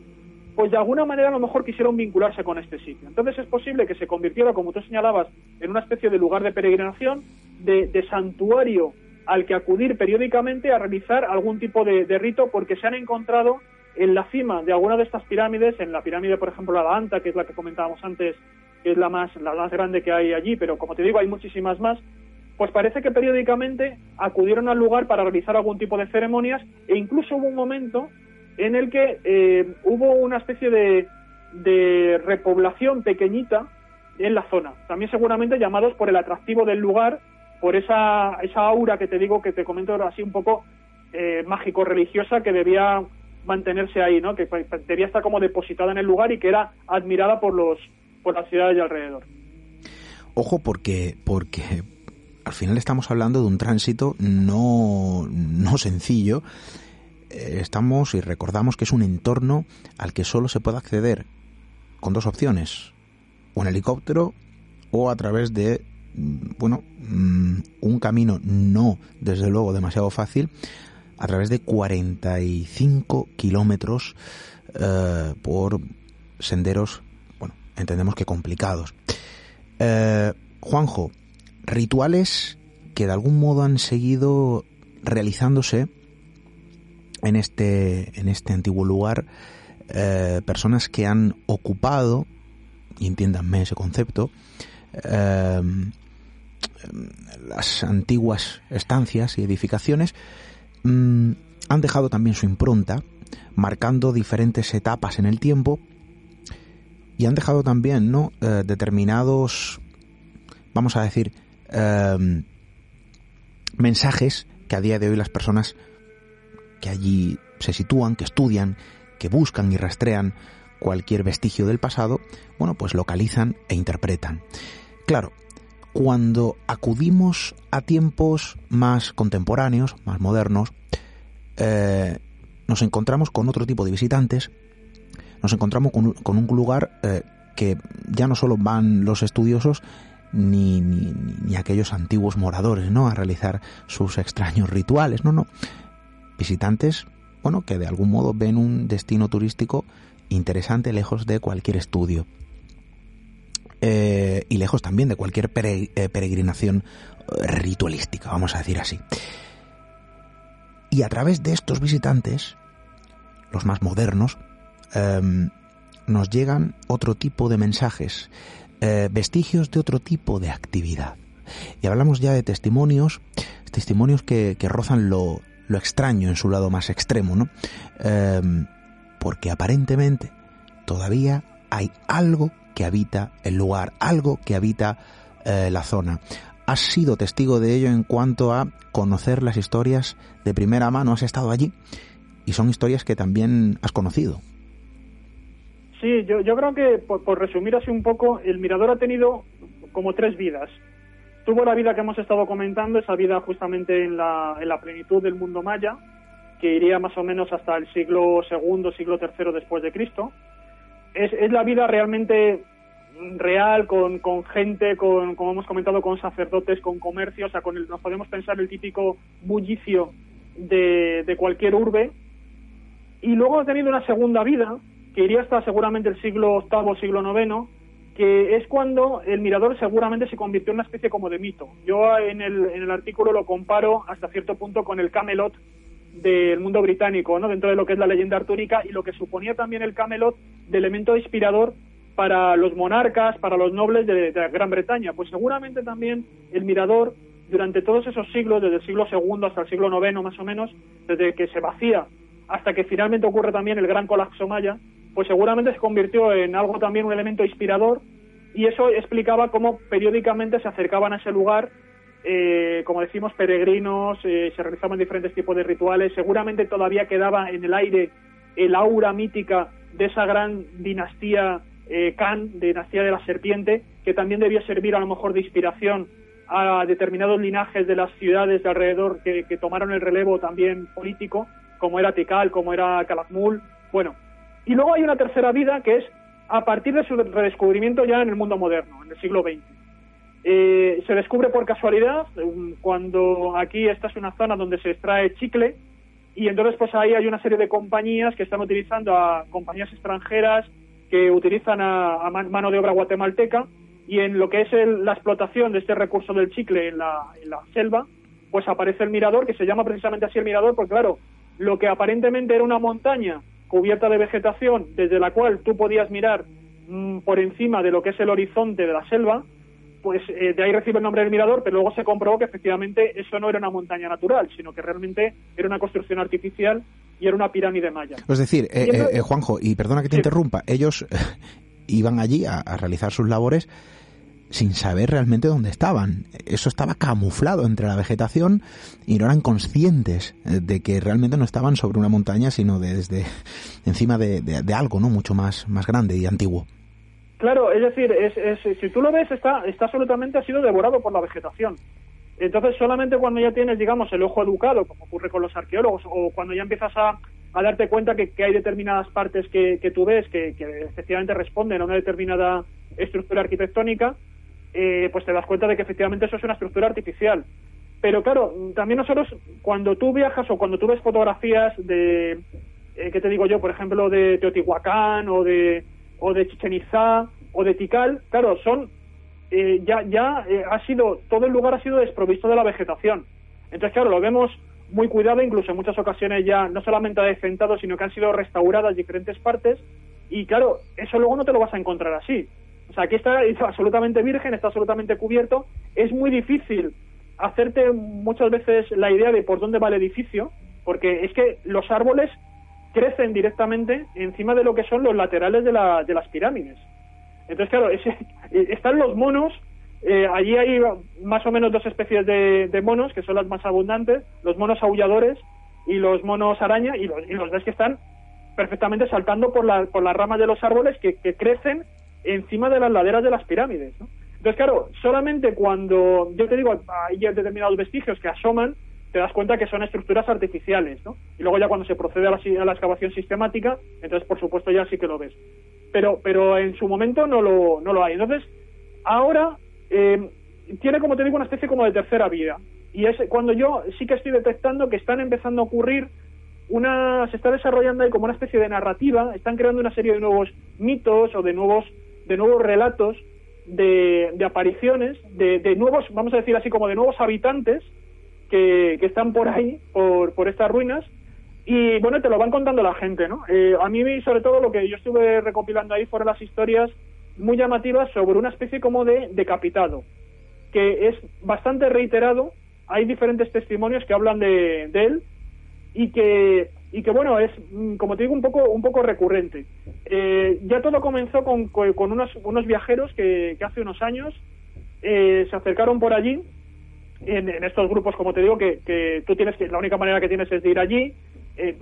pues de alguna manera a lo mejor quisieron vincularse con este sitio. Entonces es posible que se convirtiera, como tú señalabas, en una especie de lugar de peregrinación, de, santuario al que acudir periódicamente a realizar algún tipo de, de rito, porque se han encontrado en la cima de alguna de estas pirámides, en la pirámide, por ejemplo, la Anta, que es la que comentábamos antes, que es la más, la más grande que hay allí, pero como te digo, hay muchísimas más, pues parece que periódicamente acudieron al lugar para realizar algún tipo de ceremonias e incluso hubo un momento en el que eh, hubo una especie de, de repoblación pequeñita en la zona. También seguramente llamados por el atractivo del lugar, por esa, esa aura que te digo, que te comento así un poco eh, mágico-religiosa que debía mantenerse ahí, ¿no? Que pues, debía estar como depositada en el lugar y que era admirada por los por las ciudades de alrededor. Ojo porque porque al final estamos hablando de un tránsito no, no sencillo. Eh, Estamos y recordamos que es un entorno al que solo se puede acceder con dos opciones, un helicóptero o a través de mm, bueno, mm, un camino no, desde luego, demasiado fácil, a través de 45 kilómetros eh, por senderos, bueno, entendemos que complicados. Eh, Juanjo, rituales que de algún modo han seguido realizándose en este, en este antiguo lugar, eh, personas que han ocupado, y entiéndanme ese concepto, las antiguas estancias y edificaciones, mm, han dejado también su impronta, marcando diferentes etapas en el tiempo y han dejado también ¿no? Eh, determinados, vamos a decir, eh, mensajes que a día de hoy las personas que allí se sitúan, que estudian, que buscan y rastrean cualquier vestigio del pasado, bueno, pues localizan e interpretan. Claro, cuando acudimos a tiempos más contemporáneos, más modernos, eh, nos encontramos con otro tipo de visitantes, nos encontramos con, un- lugar eh, que ya no solo van los estudiosos, ni, ni- ni aquellos antiguos moradores, ¿no? A realizar sus extraños rituales, no, no. Visitantes, bueno, que de algún modo ven un destino turístico interesante lejos de cualquier estudio. Eh, y lejos también de cualquier eh, peregrinación eh, ritualística, vamos a decir así. Y a través de estos visitantes, los más modernos, em, nos llegan otro tipo de mensajes, vestigios de otro tipo de actividad. Y hablamos ya de testimonios, testimonios que, que rozan lo, lo extraño en su lado más extremo, ¿no? Em, porque aparentemente todavía hay algo que habita el lugar, algo que habita eh, la zona. Has sido testigo de ello en cuanto a conocer las historias de primera mano, has estado allí y son historias que también has conocido. Sí, yo, creo que, por, por resumir así un poco, el Mirador ha tenido como tres vidas. Tuvo la vida que hemos estado comentando, esa vida justamente en la, en la plenitud del mundo maya, que iría más o menos hasta el siglo II, siglo III después de Cristo. Es, la vida realmente real, con, con gente, con, como hemos comentado, con sacerdotes, con comercio, o sea, con el, nos podemos pensar el típico bullicio de, de cualquier urbe. Y luego ha tenido una segunda vida, que iría hasta seguramente el siglo VIII, siglo IX, que es cuando el mirador seguramente se convirtió en una especie como de mito. Yo en el, en el artículo lo comparo hasta cierto punto con el Camelot del mundo británico, ¿no? dentro de lo que es la leyenda artúrica y lo que suponía también el Camelot de elemento inspirador para los monarcas, para los nobles de, Gran Bretaña. Pues seguramente también el mirador, durante todos esos siglos, desde el siglo II hasta el siglo IX más o menos, desde que se vacía hasta que finalmente ocurre también el gran colapso maya, pues seguramente se convirtió en algo también un elemento inspirador y eso explicaba cómo periódicamente se acercaban a ese lugar, eh, como decimos, peregrinos, eh, se realizaban diferentes tipos de rituales, seguramente todavía quedaba en el aire el aura mítica de esa gran dinastía eh, Khan, dinastía de la serpiente, que también debía servir a lo mejor de inspiración a determinados linajes de las ciudades de alrededor que, tomaron el relevo también político, como era Tikal, como era Calakmul, bueno. Y luego hay una tercera vida que es a partir de su redescubrimiento ya en el mundo moderno, en el siglo XX. Eh, se descubre por casualidad um, cuando aquí esta es una zona donde se extrae chicle y entonces pues ahí hay una serie de compañías que están utilizando a compañías extranjeras que utilizan a, a man- mano de obra guatemalteca y en lo que es el- la explotación de este recurso del chicle en la, en la selva pues aparece el mirador que se llama precisamente así el mirador porque claro lo que aparentemente era una montaña cubierta de vegetación desde la cual tú podías mirar mm, por encima de lo que es el horizonte de la selva pues eh, de ahí recibe el nombre del mirador, pero luego se comprobó que efectivamente eso no era una montaña natural, sino que realmente era una construcción artificial y era una pirámide maya. Es decir, eh, entonces- eh, eh, Juanjo, y perdona que te Sí. interrumpa, ellos eh, iban allí a, a realizar sus labores sin saber realmente dónde estaban. Eso estaba camuflado entre la vegetación y no eran conscientes de que realmente no estaban sobre una montaña, sino de- desde encima de, de- de algo, ¿no? Mucho más, más grande y antiguo. Claro, es decir, es, si tú lo ves, está, está absolutamente ha sido devorado por la vegetación. Entonces, solamente cuando ya tienes, digamos, el ojo educado, como ocurre con los arqueólogos, o cuando ya empiezas a, a darte cuenta que, que hay determinadas partes que, que tú ves que, que efectivamente responden a una determinada estructura arquitectónica, eh, pues te das cuenta de que efectivamente eso es una estructura artificial. Pero claro, también nosotros, cuando tú viajas o cuando tú ves fotografías de, eh, ¿qué te digo yo? Por ejemplo, de Teotihuacán o de, o de Chichen Itzá o de Tikal, claro, son, eh, ya, ya eh, ha sido, todo el lugar ha sido desprovisto de la vegetación. Entonces, claro, lo vemos muy cuidado, incluso en muchas ocasiones ya no solamente adecentado, sino que han sido restauradas diferentes partes. Y claro, eso luego no te lo vas a encontrar así. O sea, aquí está absolutamente virgen, está absolutamente cubierto. Es muy difícil hacerte muchas veces la idea de por dónde va el edificio, porque es que los árboles crecen directamente encima de lo que son los laterales de, la- de las pirámides. Entonces, claro, ese- están los monos, eh, allí hay más o menos dos especies de, de monos, que son las más abundantes, los monos aulladores y los monos araña, y los, y los ves que están perfectamente saltando por, la- por las ramas de los árboles que, que crecen encima de las laderas de las pirámides. ¿no? Entonces, claro, solamente cuando, yo te digo, hay determinados vestigios que asoman, te das cuenta que son estructuras artificiales, ¿no? Y luego ya cuando se procede a la, excavación sistemática, entonces por supuesto ya sí que lo ves. Pero, pero en su momento no lo, no lo hay. Entonces, ahora eh, tiene, como te digo, una especie como de tercera vía. Y es cuando yo sí que estoy detectando que están empezando a ocurrir una, se está desarrollando ahí como una especie de narrativa, están creando una serie de nuevos mitos o de nuevos, de nuevos relatos de, de apariciones, de, de nuevos, vamos a decir así, como de nuevos habitantes que, que están por ahí, por, por estas ruinas, y bueno, te lo van contando la gente, ¿no? Eh, a mí, sobre todo, lo que yo estuve recopilando ahí fueron las historias muy llamativas sobre una especie como de decapitado, que es bastante reiterado, hay diferentes testimonios que hablan de, de él, y que y que bueno es mm, como te digo un poco un poco recurrente. Eh, ya todo comenzó con, con unos unos viajeros que, que hace unos años eh, se acercaron por allí en, estos grupos como te digo que, que tú tienes que la única manera que tienes es de ir allí Eh,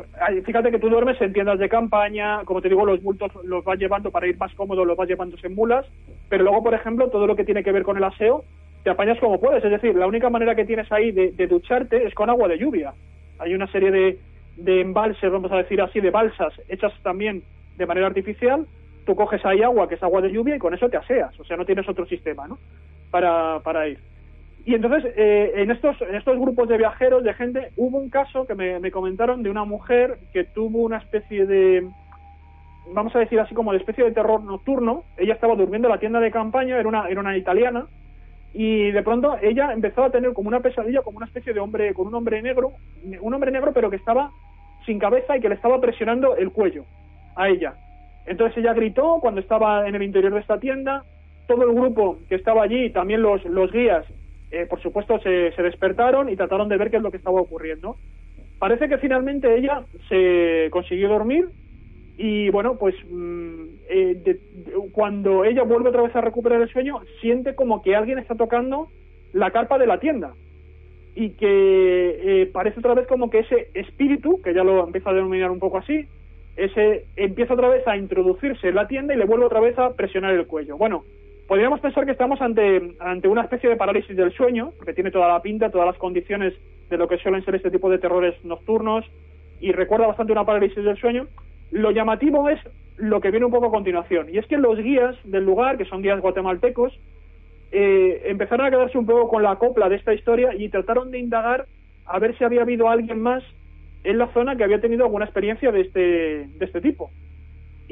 fíjate que tú duermes en tiendas de campaña como te digo los bultos los vas llevando para ir más cómodo los vas llevando en mulas pero luego por ejemplo todo lo que tiene que ver con el aseo te apañas como puedes es decir la única manera que tienes ahí de, ducharte es con agua de lluvia hay una serie de, de embalses, vamos a decir así, de balsas hechas también de manera artificial. Tú coges ahí agua, que es agua de lluvia, y con eso te aseas. O sea, no tienes otro sistema, ¿no? Para ir. Y entonces, eh, en, estos, en estos grupos de viajeros, de gente, hubo un caso que me, me comentaron de una mujer que tuvo una especie de, vamos a decir así, como de especie de terror nocturno. Ella estaba durmiendo en la tienda de campaña, era una, era una italiana, y de pronto ella empezó a tener como una pesadilla, como una especie de hombre, con un hombre negro, un hombre negro pero que estaba sin cabeza y que le estaba presionando el cuello a ella. Entonces ella gritó cuando estaba en el interior de esta tienda, todo el grupo que estaba allí, también los, los guías, eh, por supuesto se, despertaron y trataron de ver qué es lo que estaba ocurriendo. Parece que finalmente ella se consiguió dormir y bueno, pues mm, eh, cuando ella vuelve otra vez a recuperar el sueño, siente como que alguien está tocando la carpa de la tienda y que eh, parece otra vez como que ese espíritu, que ya lo empieza a denominar un poco así, ese empieza otra vez a introducirse en la tienda y le vuelve otra vez a presionar el cuello. Bueno, podríamos pensar que estamos ante, ante una especie de parálisis del sueño, porque tiene toda la pinta, todas las condiciones de lo que suelen ser este tipo de terrores nocturnos, y recuerda bastante una parálisis del sueño. Lo llamativo es lo que viene un poco a continuación, y es que los guías del lugar, que son guías guatemaltecos, eh, empezaron a quedarse un poco con la copla de esta historia y trataron de indagar a ver si había habido alguien más en la zona que había tenido alguna experiencia de este, de este tipo.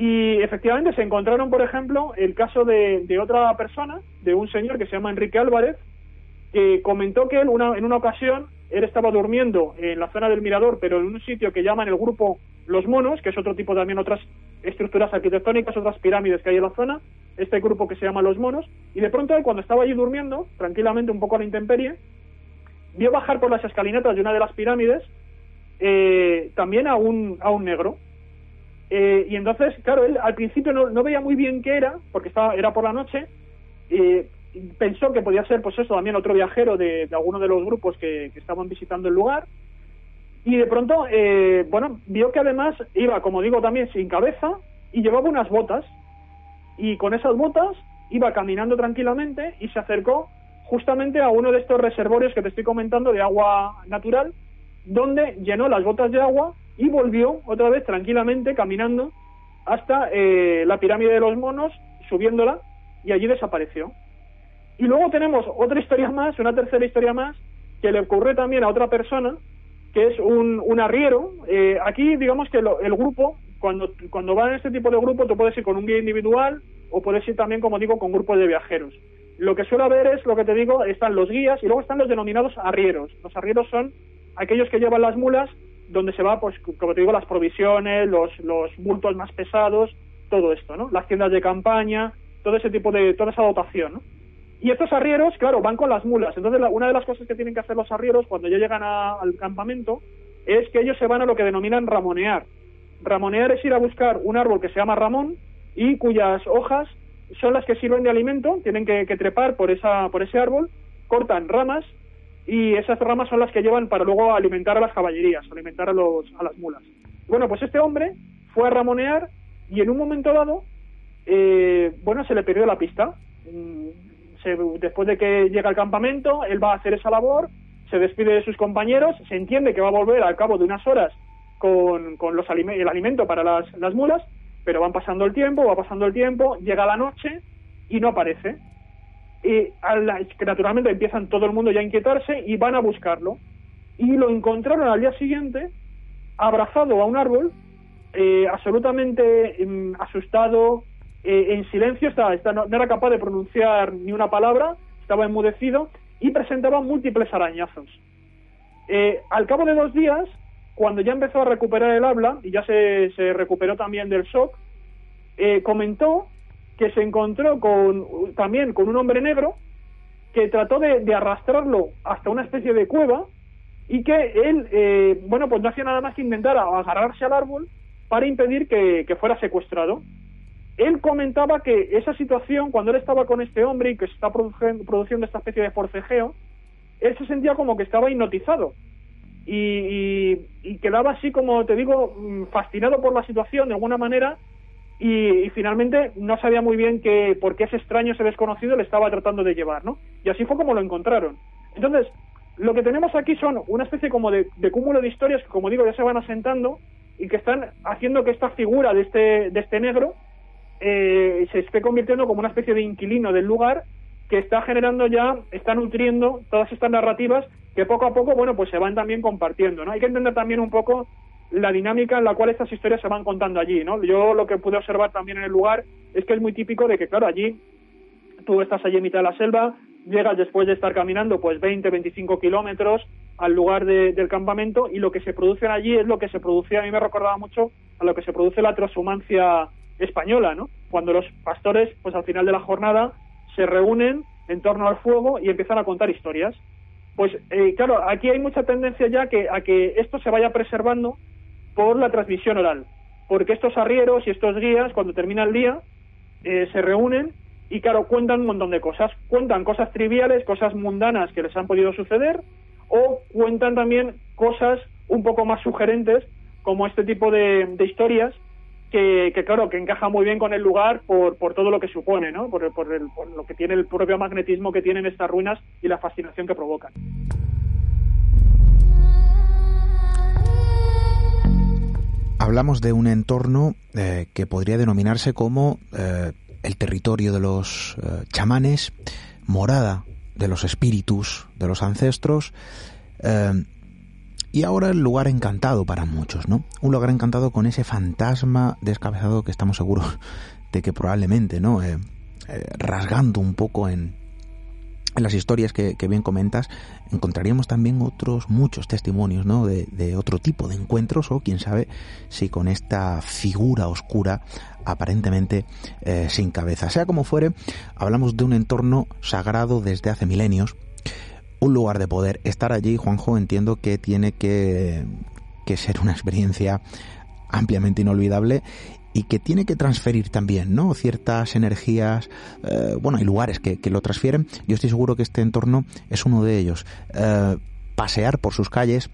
Y efectivamente se encontraron, por ejemplo, el caso de, otra persona, de un señor que se llama Enrique Álvarez, que comentó que él una, en una ocasión él estaba durmiendo en la zona del mirador, pero en un sitio que llaman el grupo Los Monos, que es otro tipo también otras estructuras arquitectónicas, otras pirámides que hay en la zona, este grupo que se llama Los Monos, y de pronto él cuando estaba allí durmiendo, tranquilamente un poco a la intemperie, vio bajar por las escalinatas de una de las pirámides eh, también a un, a un negro. Eh, y entonces, claro, él al principio no, veía muy bien qué era, porque estaba, era por la noche, eh, pensó que podía ser, pues eso, también otro viajero de, de alguno de los grupos que, que estaban visitando el lugar. Y de pronto, eh, bueno, vio que además iba, como digo, también sin cabeza y llevaba unas botas. Y con esas botas iba caminando tranquilamente y se acercó justamente a uno de estos reservorios que te estoy comentando de agua natural, donde llenó las botas de agua y volvió otra vez tranquilamente caminando hasta eh, la pirámide de los monos, subiéndola, y allí desapareció. Y luego tenemos otra historia más, una tercera historia más, que le ocurre también a otra persona, que es un, un arriero. Eh, aquí, digamos que lo- el grupo, cuando, cuando va en este tipo de grupo, tú puedes ir con un guía individual o puedes ir también, como digo, con grupos de viajeros. Lo que suele haber es, lo que te digo, están los guías y luego están los denominados arrieros. Los arrieros son aquellos que llevan las mulas donde se va, pues, como te digo, las provisiones, los, los bultos más pesados, todo esto, ¿no? Las tiendas de campaña, todo ese tipo de, toda esa dotación, ¿no? Y estos arrieros, claro, van con las mulas. Entonces, la- una de las cosas que tienen que hacer los arrieros cuando ya llegan a- al campamento es que ellos se van a lo que denominan ramonear. Ramonear es ir a buscar un árbol que se llama ramón y cuyas hojas son las que sirven de alimento. Tienen que, que trepar por, esa, por ese árbol, cortan ramas y esas ramas son las que llevan para luego alimentar a las caballerías, alimentar a, los, a las mulas. Bueno, pues este hombre fue a ramonear y en un momento dado, eh, bueno, se le perdió la pista. Mm, se- después de que llega al campamento, él va a hacer esa labor, se despide de sus compañeros, se entiende que va a volver al cabo de unas horas con, con los alime- el alimento para las, las mulas, pero van pasando el tiempo, va pasando el tiempo, llega la noche y no aparece. Y a la- naturalmente empiezan todo el mundo ya a inquietarse y van a buscarlo. Y lo encontraron al día siguiente abrazado a un árbol, eh, absolutamente mm, asustado, eh, en silencio, estaba, no era capaz de pronunciar ni una palabra, estaba enmudecido y presentaba múltiples arañazos. Eh, al cabo de dos días, cuando ya empezó a recuperar el habla y ya se, se recuperó también del shock, eh, comentó que se encontró con también con un hombre negro que trató de, arrastrarlo hasta una especie de cueva y que él, eh, bueno, pues no hacía nada más que intentar agarrarse al árbol para impedir que, fuera secuestrado. Él comentaba que esa situación, cuando él estaba con este hombre y que se está produciendo esta especie de forcejeo, él se sentía como que estaba hipnotizado y, y- y quedaba así como te digo mm, fascinado por la situación de alguna manera y, y finalmente no sabía muy bien que por qué ese extraño ese desconocido le estaba tratando de llevar no y así fue como lo encontraron entonces lo que tenemos aquí son una especie como de, de cúmulo de historias que como digo ya se van asentando y que están haciendo que esta figura de este de este negro eh, se esté convirtiendo como una especie de inquilino del lugar que está generando ya, está nutriendo todas estas narrativas que poco a poco, bueno, pues se van también compartiendo, ¿no? Hay que entender también un poco la dinámica en la cual estas historias se van contando allí, ¿no? Yo lo que pude observar también en el lugar es que es muy típico de que, claro, allí tú estás allí en mitad de la selva, llegas después de estar caminando pues 20, 25 kilómetros al lugar de- del campamento y lo que se produce allí es lo que se produce, a mí me recordaba mucho a lo que se produce la transhumancia española, ¿no? Cuando los pastores, pues al final de la jornada, se reúnen en torno al fuego y empiezan a contar historias. Pues eh, claro, aquí hay mucha tendencia ya que, a que esto se vaya preservando por la transmisión oral, porque estos arrieros y estos guías, cuando termina el día, eh, se reúnen y claro, cuentan un montón de cosas. Cuentan cosas triviales, cosas mundanas que les han podido suceder, o cuentan también cosas un poco más sugerentes, como este tipo de, historias, que, claro, que encaja muy bien con el lugar por, por todo lo que supone, ¿no? Por, por el- por lo que tiene el propio magnetismo que tienen estas ruinas y la fascinación que provocan. Hablamos de un entorno eh, que podría denominarse como eh, el territorio de los eh, chamanes, morada de los espíritus de los ancestros, y ahora el lugar encantado para muchos, ¿no? Un lugar encantado con ese fantasma descabezado que estamos seguros de que probablemente, ¿no? Rasgando un poco en, en las historias que, que bien comentas, encontraríamos también otros muchos testimonios, ¿no? De, de otro tipo de encuentros o quién sabe si con esta figura oscura aparentemente eh, sin cabeza. Sea como fuere, hablamos de un entorno sagrado desde hace milenios, un lugar de poder. Estar allí, Juanjo, entiendo que tiene que, que ser una experiencia ampliamente inolvidable y que tiene que transferir también, ¿no? Ciertas energías, eh, bueno, hay lugares que, que lo transfieren. Yo estoy seguro que este entorno es uno de ellos. Eh, pasear por sus calles,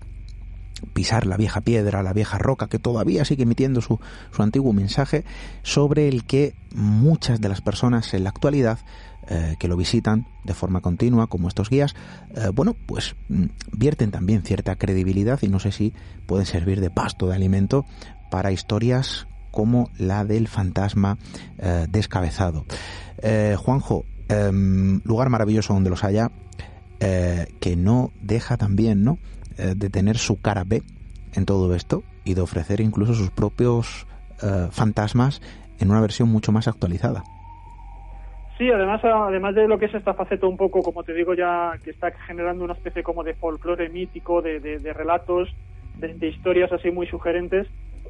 pisar la vieja piedra, la vieja roca, que todavía sigue emitiendo su, su antiguo mensaje, sobre el que muchas de las personas en la actualidad eh, que lo visitan de forma continua, como estos guías, bueno, pues mm, vierten también cierta credibilidad y no sé si pueden servir de pasto de alimento para historias como la del fantasma eh, descabezado. Eh, Juanjo, Em, lugar maravilloso donde los haya, eh, que no deja también, ¿no? Eh, de tener su cara B en todo esto y de ofrecer incluso sus propios fantasmas en una versión mucho más actualizada. Sí, además, además de lo que es esta faceta un poco, como te digo ya, que está generando una especie como de folclore mítico, de, de- de relatos, de historias así muy sugerentes.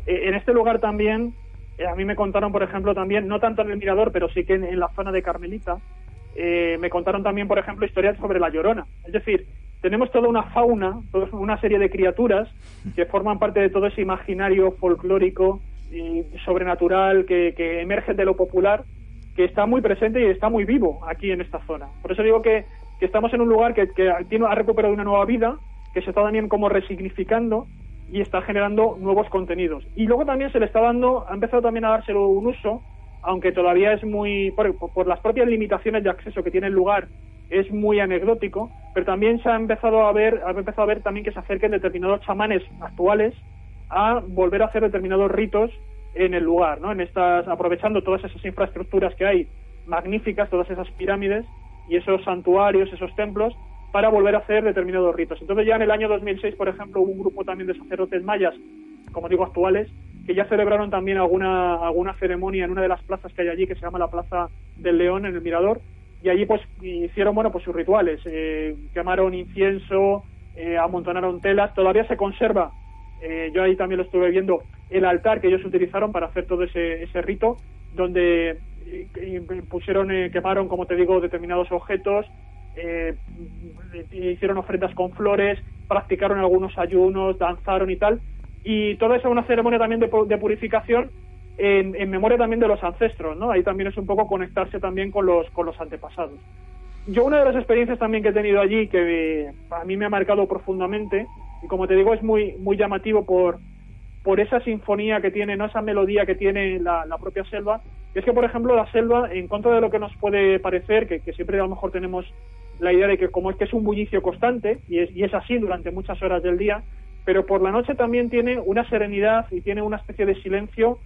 Eh, en este lugar también, eh, a mí me contaron, por ejemplo, también, no tanto en el Mirador, pero sí que en, la zona de Carmelita, eh, me contaron también, por ejemplo, historias sobre la Llorona. Es decir, tenemos toda una fauna, toda una serie de criaturas que forman parte de todo ese imaginario folclórico y sobrenatural que, emerge de lo popular, que está muy presente y está muy vivo aquí en esta zona. Por eso digo que, estamos en un lugar que, que ha recuperado una nueva vida, que se está también como resignificando y está generando nuevos contenidos. Y luego también se le está dando, ha empezado también a dárselo un uso, aunque todavía es muy, por, las propias limitaciones de acceso que tiene el lugar, es muy anecdótico, pero también se ha empezado a ver, ha empezado a ver también que se acerquen determinados chamanes actuales a volver a hacer determinados ritos en el lugar, ¿no? En estas, aprovechando todas esas infraestructuras que hay magníficas, todas esas pirámides y esos santuarios, esos templos, para volver a hacer determinados ritos. Entonces ya en el año 2006, por ejemplo, hubo un grupo también de sacerdotes mayas, como digo, actuales, que ya celebraron también alguna, alguna ceremonia en una de las plazas que hay allí, que se llama la Plaza del León, en el Mirador, y allí pues hicieron, bueno, pues sus rituales, eh, quemaron incienso, eh, amontonaron telas, todavía se conserva, eh, yo ahí también lo estuve viendo, el altar que ellos utilizaron para hacer todo ese, ese rito, donde eh, pusieron, eh, quemaron, como te digo, determinados objetos, eh, hicieron ofrendas con flores, practicaron algunos ayunos, danzaron y tal. Y toda esa es una ceremonia también de, de purificación en, en memoria también de los ancestros, ¿no? Ahí también es un poco conectarse también con los, con los antepasados. Yo una de las experiencias también que he tenido allí que a mí me ha marcado profundamente y como te digo es muy muy llamativo por por esa sinfonía que tiene, no esa melodía que tiene la, la propia selva. Es que, por ejemplo, la selva, en contra de lo que nos puede parecer, que, que siempre a lo mejor tenemos la idea de que como es que es un bullicio constante, y es, y es así durante muchas horas del día, pero por la noche también tiene una serenidad y tiene una especie de silencio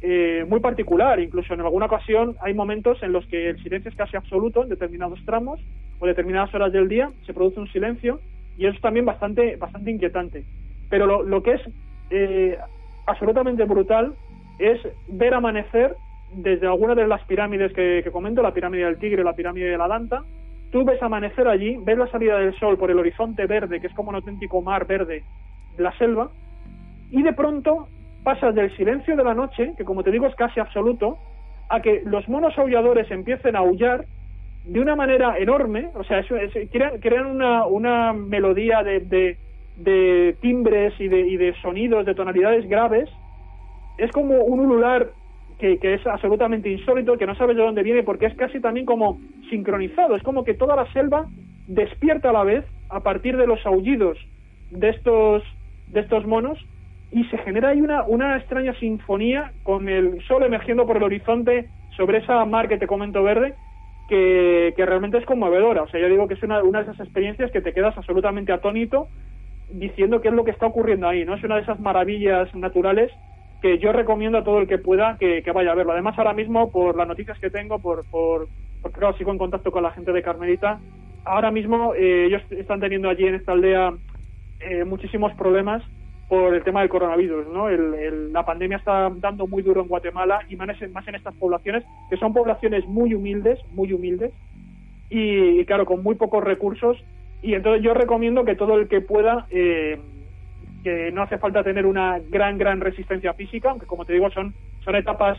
eh, muy particular. Incluso en alguna ocasión hay momentos en los que el silencio es casi absoluto en determinados tramos o determinadas horas del día, se produce un silencio y eso es también bastante, bastante inquietante. Pero lo, que es eh, absolutamente brutal es ver amanecer desde alguna de las pirámides que, que comento, la pirámide del Tigre, la pirámide de la Danta, tú ves amanecer allí, ves la salida del sol por el horizonte verde, que es como un auténtico mar verde de la selva, y de pronto pasas del silencio de la noche, que como te digo es casi absoluto, a que los monos aulladores empiecen a aullar de una manera enorme, o sea, es- crean, crean una, una melodía de, de, de timbres y de, y de sonidos, de tonalidades graves, es como un ulular que, es absolutamente insólito, que no sabes de dónde viene, porque es casi también como sincronizado, es como que toda la selva despierta a la vez a partir de los aullidos de estos, de estos monos y se genera ahí una, una extraña sinfonía con el sol emergiendo por el horizonte sobre esa mar que te comento verde que, que realmente es conmovedora. O sea, yo digo que es una, una de esas experiencias que te quedas absolutamente atónito diciendo qué es lo que está ocurriendo ahí, ¿no? Es una de esas maravillas naturales que yo recomiendo a todo el que pueda que, que vaya a verlo. Además, ahora mismo, por las noticias que tengo, por, por, porque claro, sigo en contacto con la gente de Carmelita, ahora mismo eh, ellos están teniendo allí en esta aldea eh, muchísimos problemas por el tema del coronavirus, ¿no? El- el- la pandemia está dando muy duro en Guatemala y más en, más en estas poblaciones, que son poblaciones muy humildes, muy humildes, y, y, claro, con muy pocos recursos. Y entonces yo recomiendo que todo el que pueda, eh, que no hace falta tener una gran, gran resistencia física, aunque como te digo, son, son etapas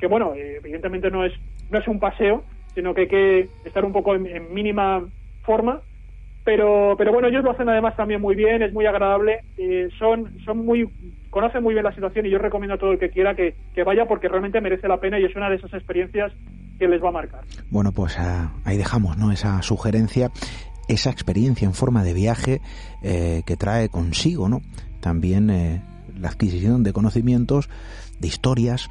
que, bueno, eh, evidentemente no es, no es un paseo, sino que hay que estar un poco en, mínima forma. Pero, pero bueno, ellos lo hacen además también muy bien, es muy agradable, eh, son, son muy, conocen muy bien la situación y yo recomiendo a todo el que quiera que, que vaya porque realmente merece la pena y es una de esas experiencias que les va a marcar. Bueno, pues ah, ahí dejamos, ¿no? Esa sugerencia, esa experiencia en forma de viaje eh, que trae consigo, ¿no? También eh, la adquisición de conocimientos, de historias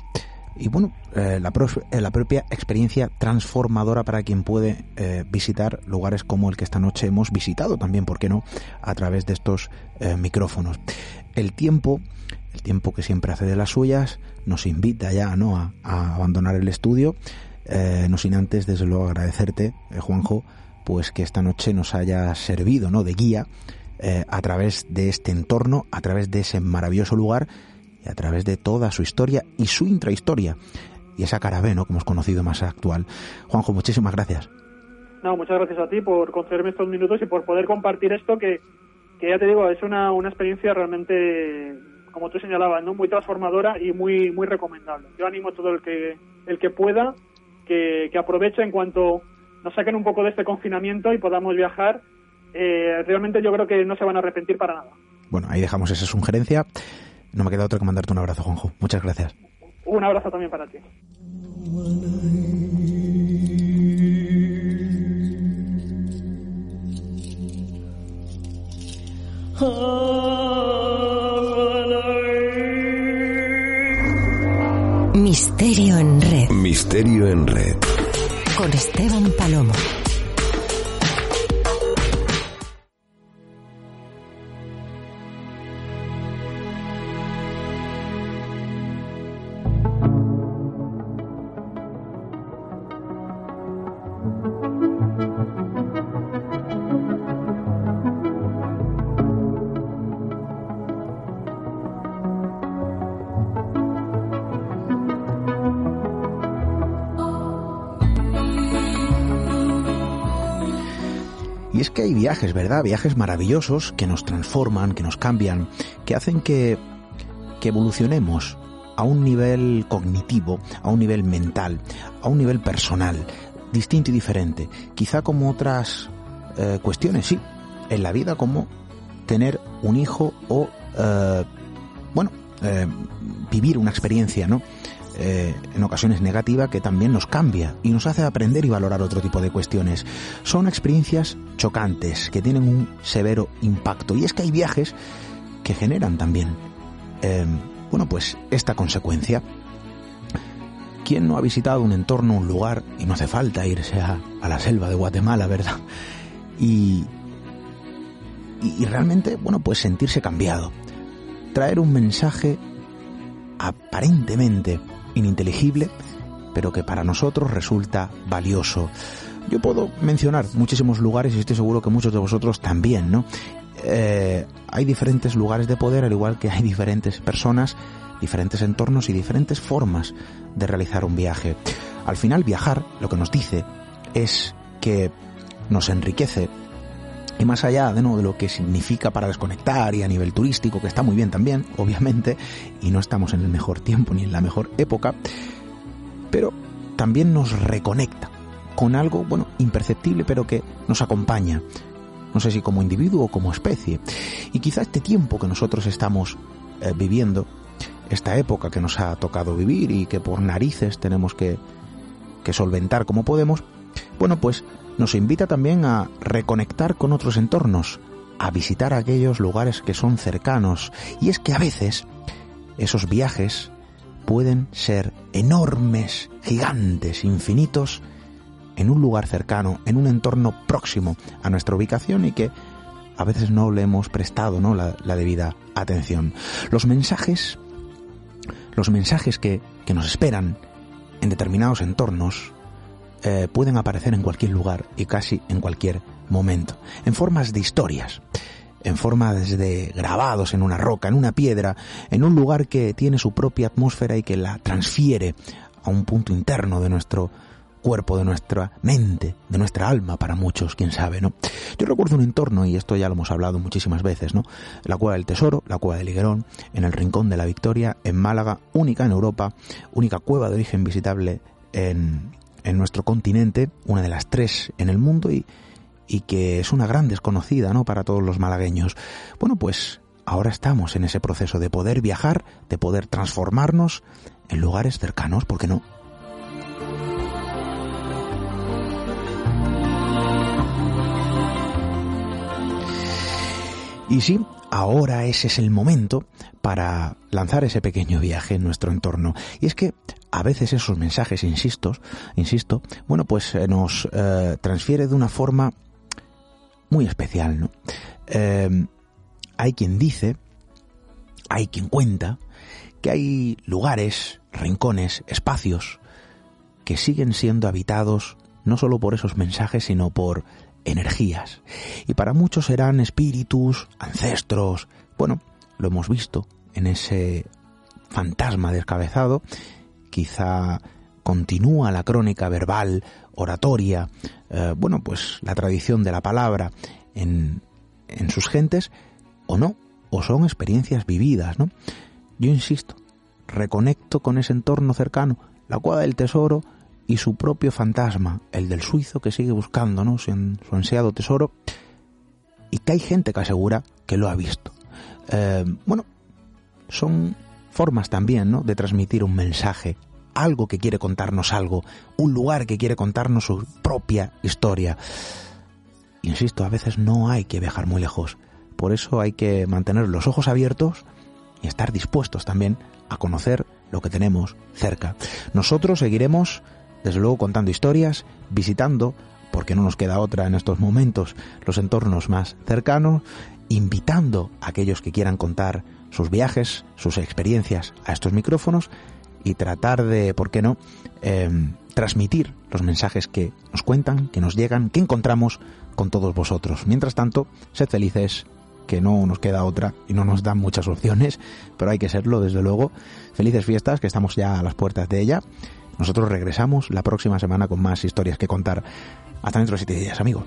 y bueno, eh, la, eh, la propia experiencia transformadora para quien puede visitar lugares como el que esta noche hemos visitado también, ¿por qué no?, a través de estos micrófonos. El tiempo, el tiempo que siempre hace de las suyas, nos invita ya, ¿no?, a, a abandonar el estudio no sin antes, desde luego, agradecerte, Juanjo, pues que esta noche nos haya servido ¿no? de guía eh, a través de este entorno, a través de ese maravilloso lugar y a través de toda su historia y su intrahistoria y esa cara B, ¿no? que hemos conocido más actual. Juanjo, muchísimas gracias. No, muchas gracias a ti por concederme estos minutos y por poder compartir esto que, que ya te digo, es una, una experiencia realmente, como tú señalabas, ¿no? muy transformadora y muy muy recomendable. Yo animo a todo el que el que pueda que, que aproveche en cuanto nos saquen un poco de este confinamiento y podamos viajar. Eh, realmente yo creo que no se van a arrepentir para nada. Bueno, ahí dejamos esa sugerencia. No me queda otro que mandarte un abrazo, Juanjo. Muchas gracias. Un abrazo también para ti. Misterio en red. Misterio en red. Con Esteban Palomo. Y es que hay viajes, ¿verdad? Viajes maravillosos que nos transforman, que nos cambian, que hacen que, que evolucionemos a un nivel cognitivo, a un nivel mental, a un nivel personal, distinto y diferente. Quizá como otras eh, cuestiones, sí, en la vida como tener un hijo o, eh, bueno, eh, vivir una experiencia, ¿no? Eh, en ocasiones negativa que también nos cambia y nos hace aprender y valorar otro tipo de cuestiones. Son experiencias chocantes que tienen un severo impacto y es que hay viajes que generan también, eh, bueno, pues esta consecuencia. ¿Quién no ha visitado un entorno, un lugar, y no hace falta irse a, a la selva de Guatemala, ¿verdad? Y, y, y realmente, bueno, pues sentirse cambiado. Traer un mensaje aparentemente ininteligible, pero que para nosotros resulta valioso. Yo puedo mencionar muchísimos lugares y estoy seguro que muchos de vosotros también, ¿no? Eh, hay diferentes lugares de poder, al igual que hay diferentes personas, diferentes entornos y diferentes formas de realizar un viaje. Al final, viajar lo que nos dice es que nos enriquece y más allá de, ¿no? de lo que significa para desconectar y a nivel turístico, que está muy bien también, obviamente, y no estamos en el mejor tiempo ni en la mejor época, pero también nos reconecta con algo, bueno, imperceptible, pero que nos acompaña. No sé si como individuo o como especie. Y quizá este tiempo que nosotros estamos eh, viviendo, esta época que nos ha tocado vivir y que por narices tenemos que, que solventar como podemos, bueno, pues nos invita también a reconectar con otros entornos, a visitar aquellos lugares que son cercanos. Y es que a veces esos viajes pueden ser enormes, gigantes, infinitos, en un lugar cercano, en un entorno próximo a nuestra ubicación y que a veces no le hemos prestado ¿no? la, debida atención. Los mensajes, los mensajes que, que nos esperan en determinados entornos, eh, pueden aparecer en cualquier lugar y casi en cualquier momento, en formas de historias, en formas de grabados en una roca, en una piedra, en un lugar que tiene su propia atmósfera y que la transfiere a un punto interno de nuestro cuerpo, de nuestra mente, de nuestra alma, para muchos, quién sabe, ¿no? Yo recuerdo un entorno, y esto ya lo hemos hablado muchísimas veces, ¿no? La Cueva del Tesoro, la Cueva de Liguerón, en el Rincón de la Victoria, en Málaga, única en Europa, única cueva de origen visitable en, en nuestro continente, una de las tres en el mundo y, y que es una gran desconocida, ¿no? Para todos los malagueños. Bueno, pues ahora estamos en ese proceso de poder viajar, de poder transformarnos en lugares cercanos, ¿por qué no? Y sí, ahora ese es el momento para lanzar ese pequeño viaje en nuestro entorno. Y es que a veces esos mensajes, insisto, insisto, bueno, pues eh, nos eh, transfiere de una forma muy especial, ¿no? Eh, hay quien dice, hay quien cuenta, que hay lugares, rincones, espacios que siguen siendo habitados no solo por esos mensajes, sino por energías. Y para muchos serán espíritus, ancestros. Bueno, lo hemos visto en ese fantasma descabezado. Quizá continúa la crónica verbal, oratoria, eh, bueno, pues la tradición de la palabra en, en sus gentes, o no, o son experiencias vividas, ¿no? Yo insisto, reconecto con ese entorno cercano, la cuadra del tesoro y su propio fantasma, el del suizo que sigue buscando ¿no? su, ansiado tesoro, y que hay gente que asegura que lo ha visto. Eh, bueno, son formas también ¿no? de transmitir un mensaje, algo que quiere contarnos algo, un lugar que quiere contarnos su propia historia. Insisto, a veces no hay que viajar muy lejos, por eso hay que mantener los ojos abiertos y estar dispuestos también a conocer lo que tenemos cerca. Nosotros seguiremos, desde luego, contando historias, visitando, porque no nos queda otra en estos momentos, los entornos más cercanos, invitando a aquellos que quieran contar sus viajes, sus experiencias a estos micrófonos y tratar de, ¿por qué no?, em, transmitir los mensajes que nos cuentan, que nos llegan, que encontramos con todos vosotros. Mientras tanto, sed felices, que no nos queda otra y no nos dan muchas opciones, pero hay que serlo, desde luego. Felices fiestas, que estamos ya a las puertas de ella. Nosotros regresamos la próxima semana con más historias que contar. Hasta dentro de siete días, amigos.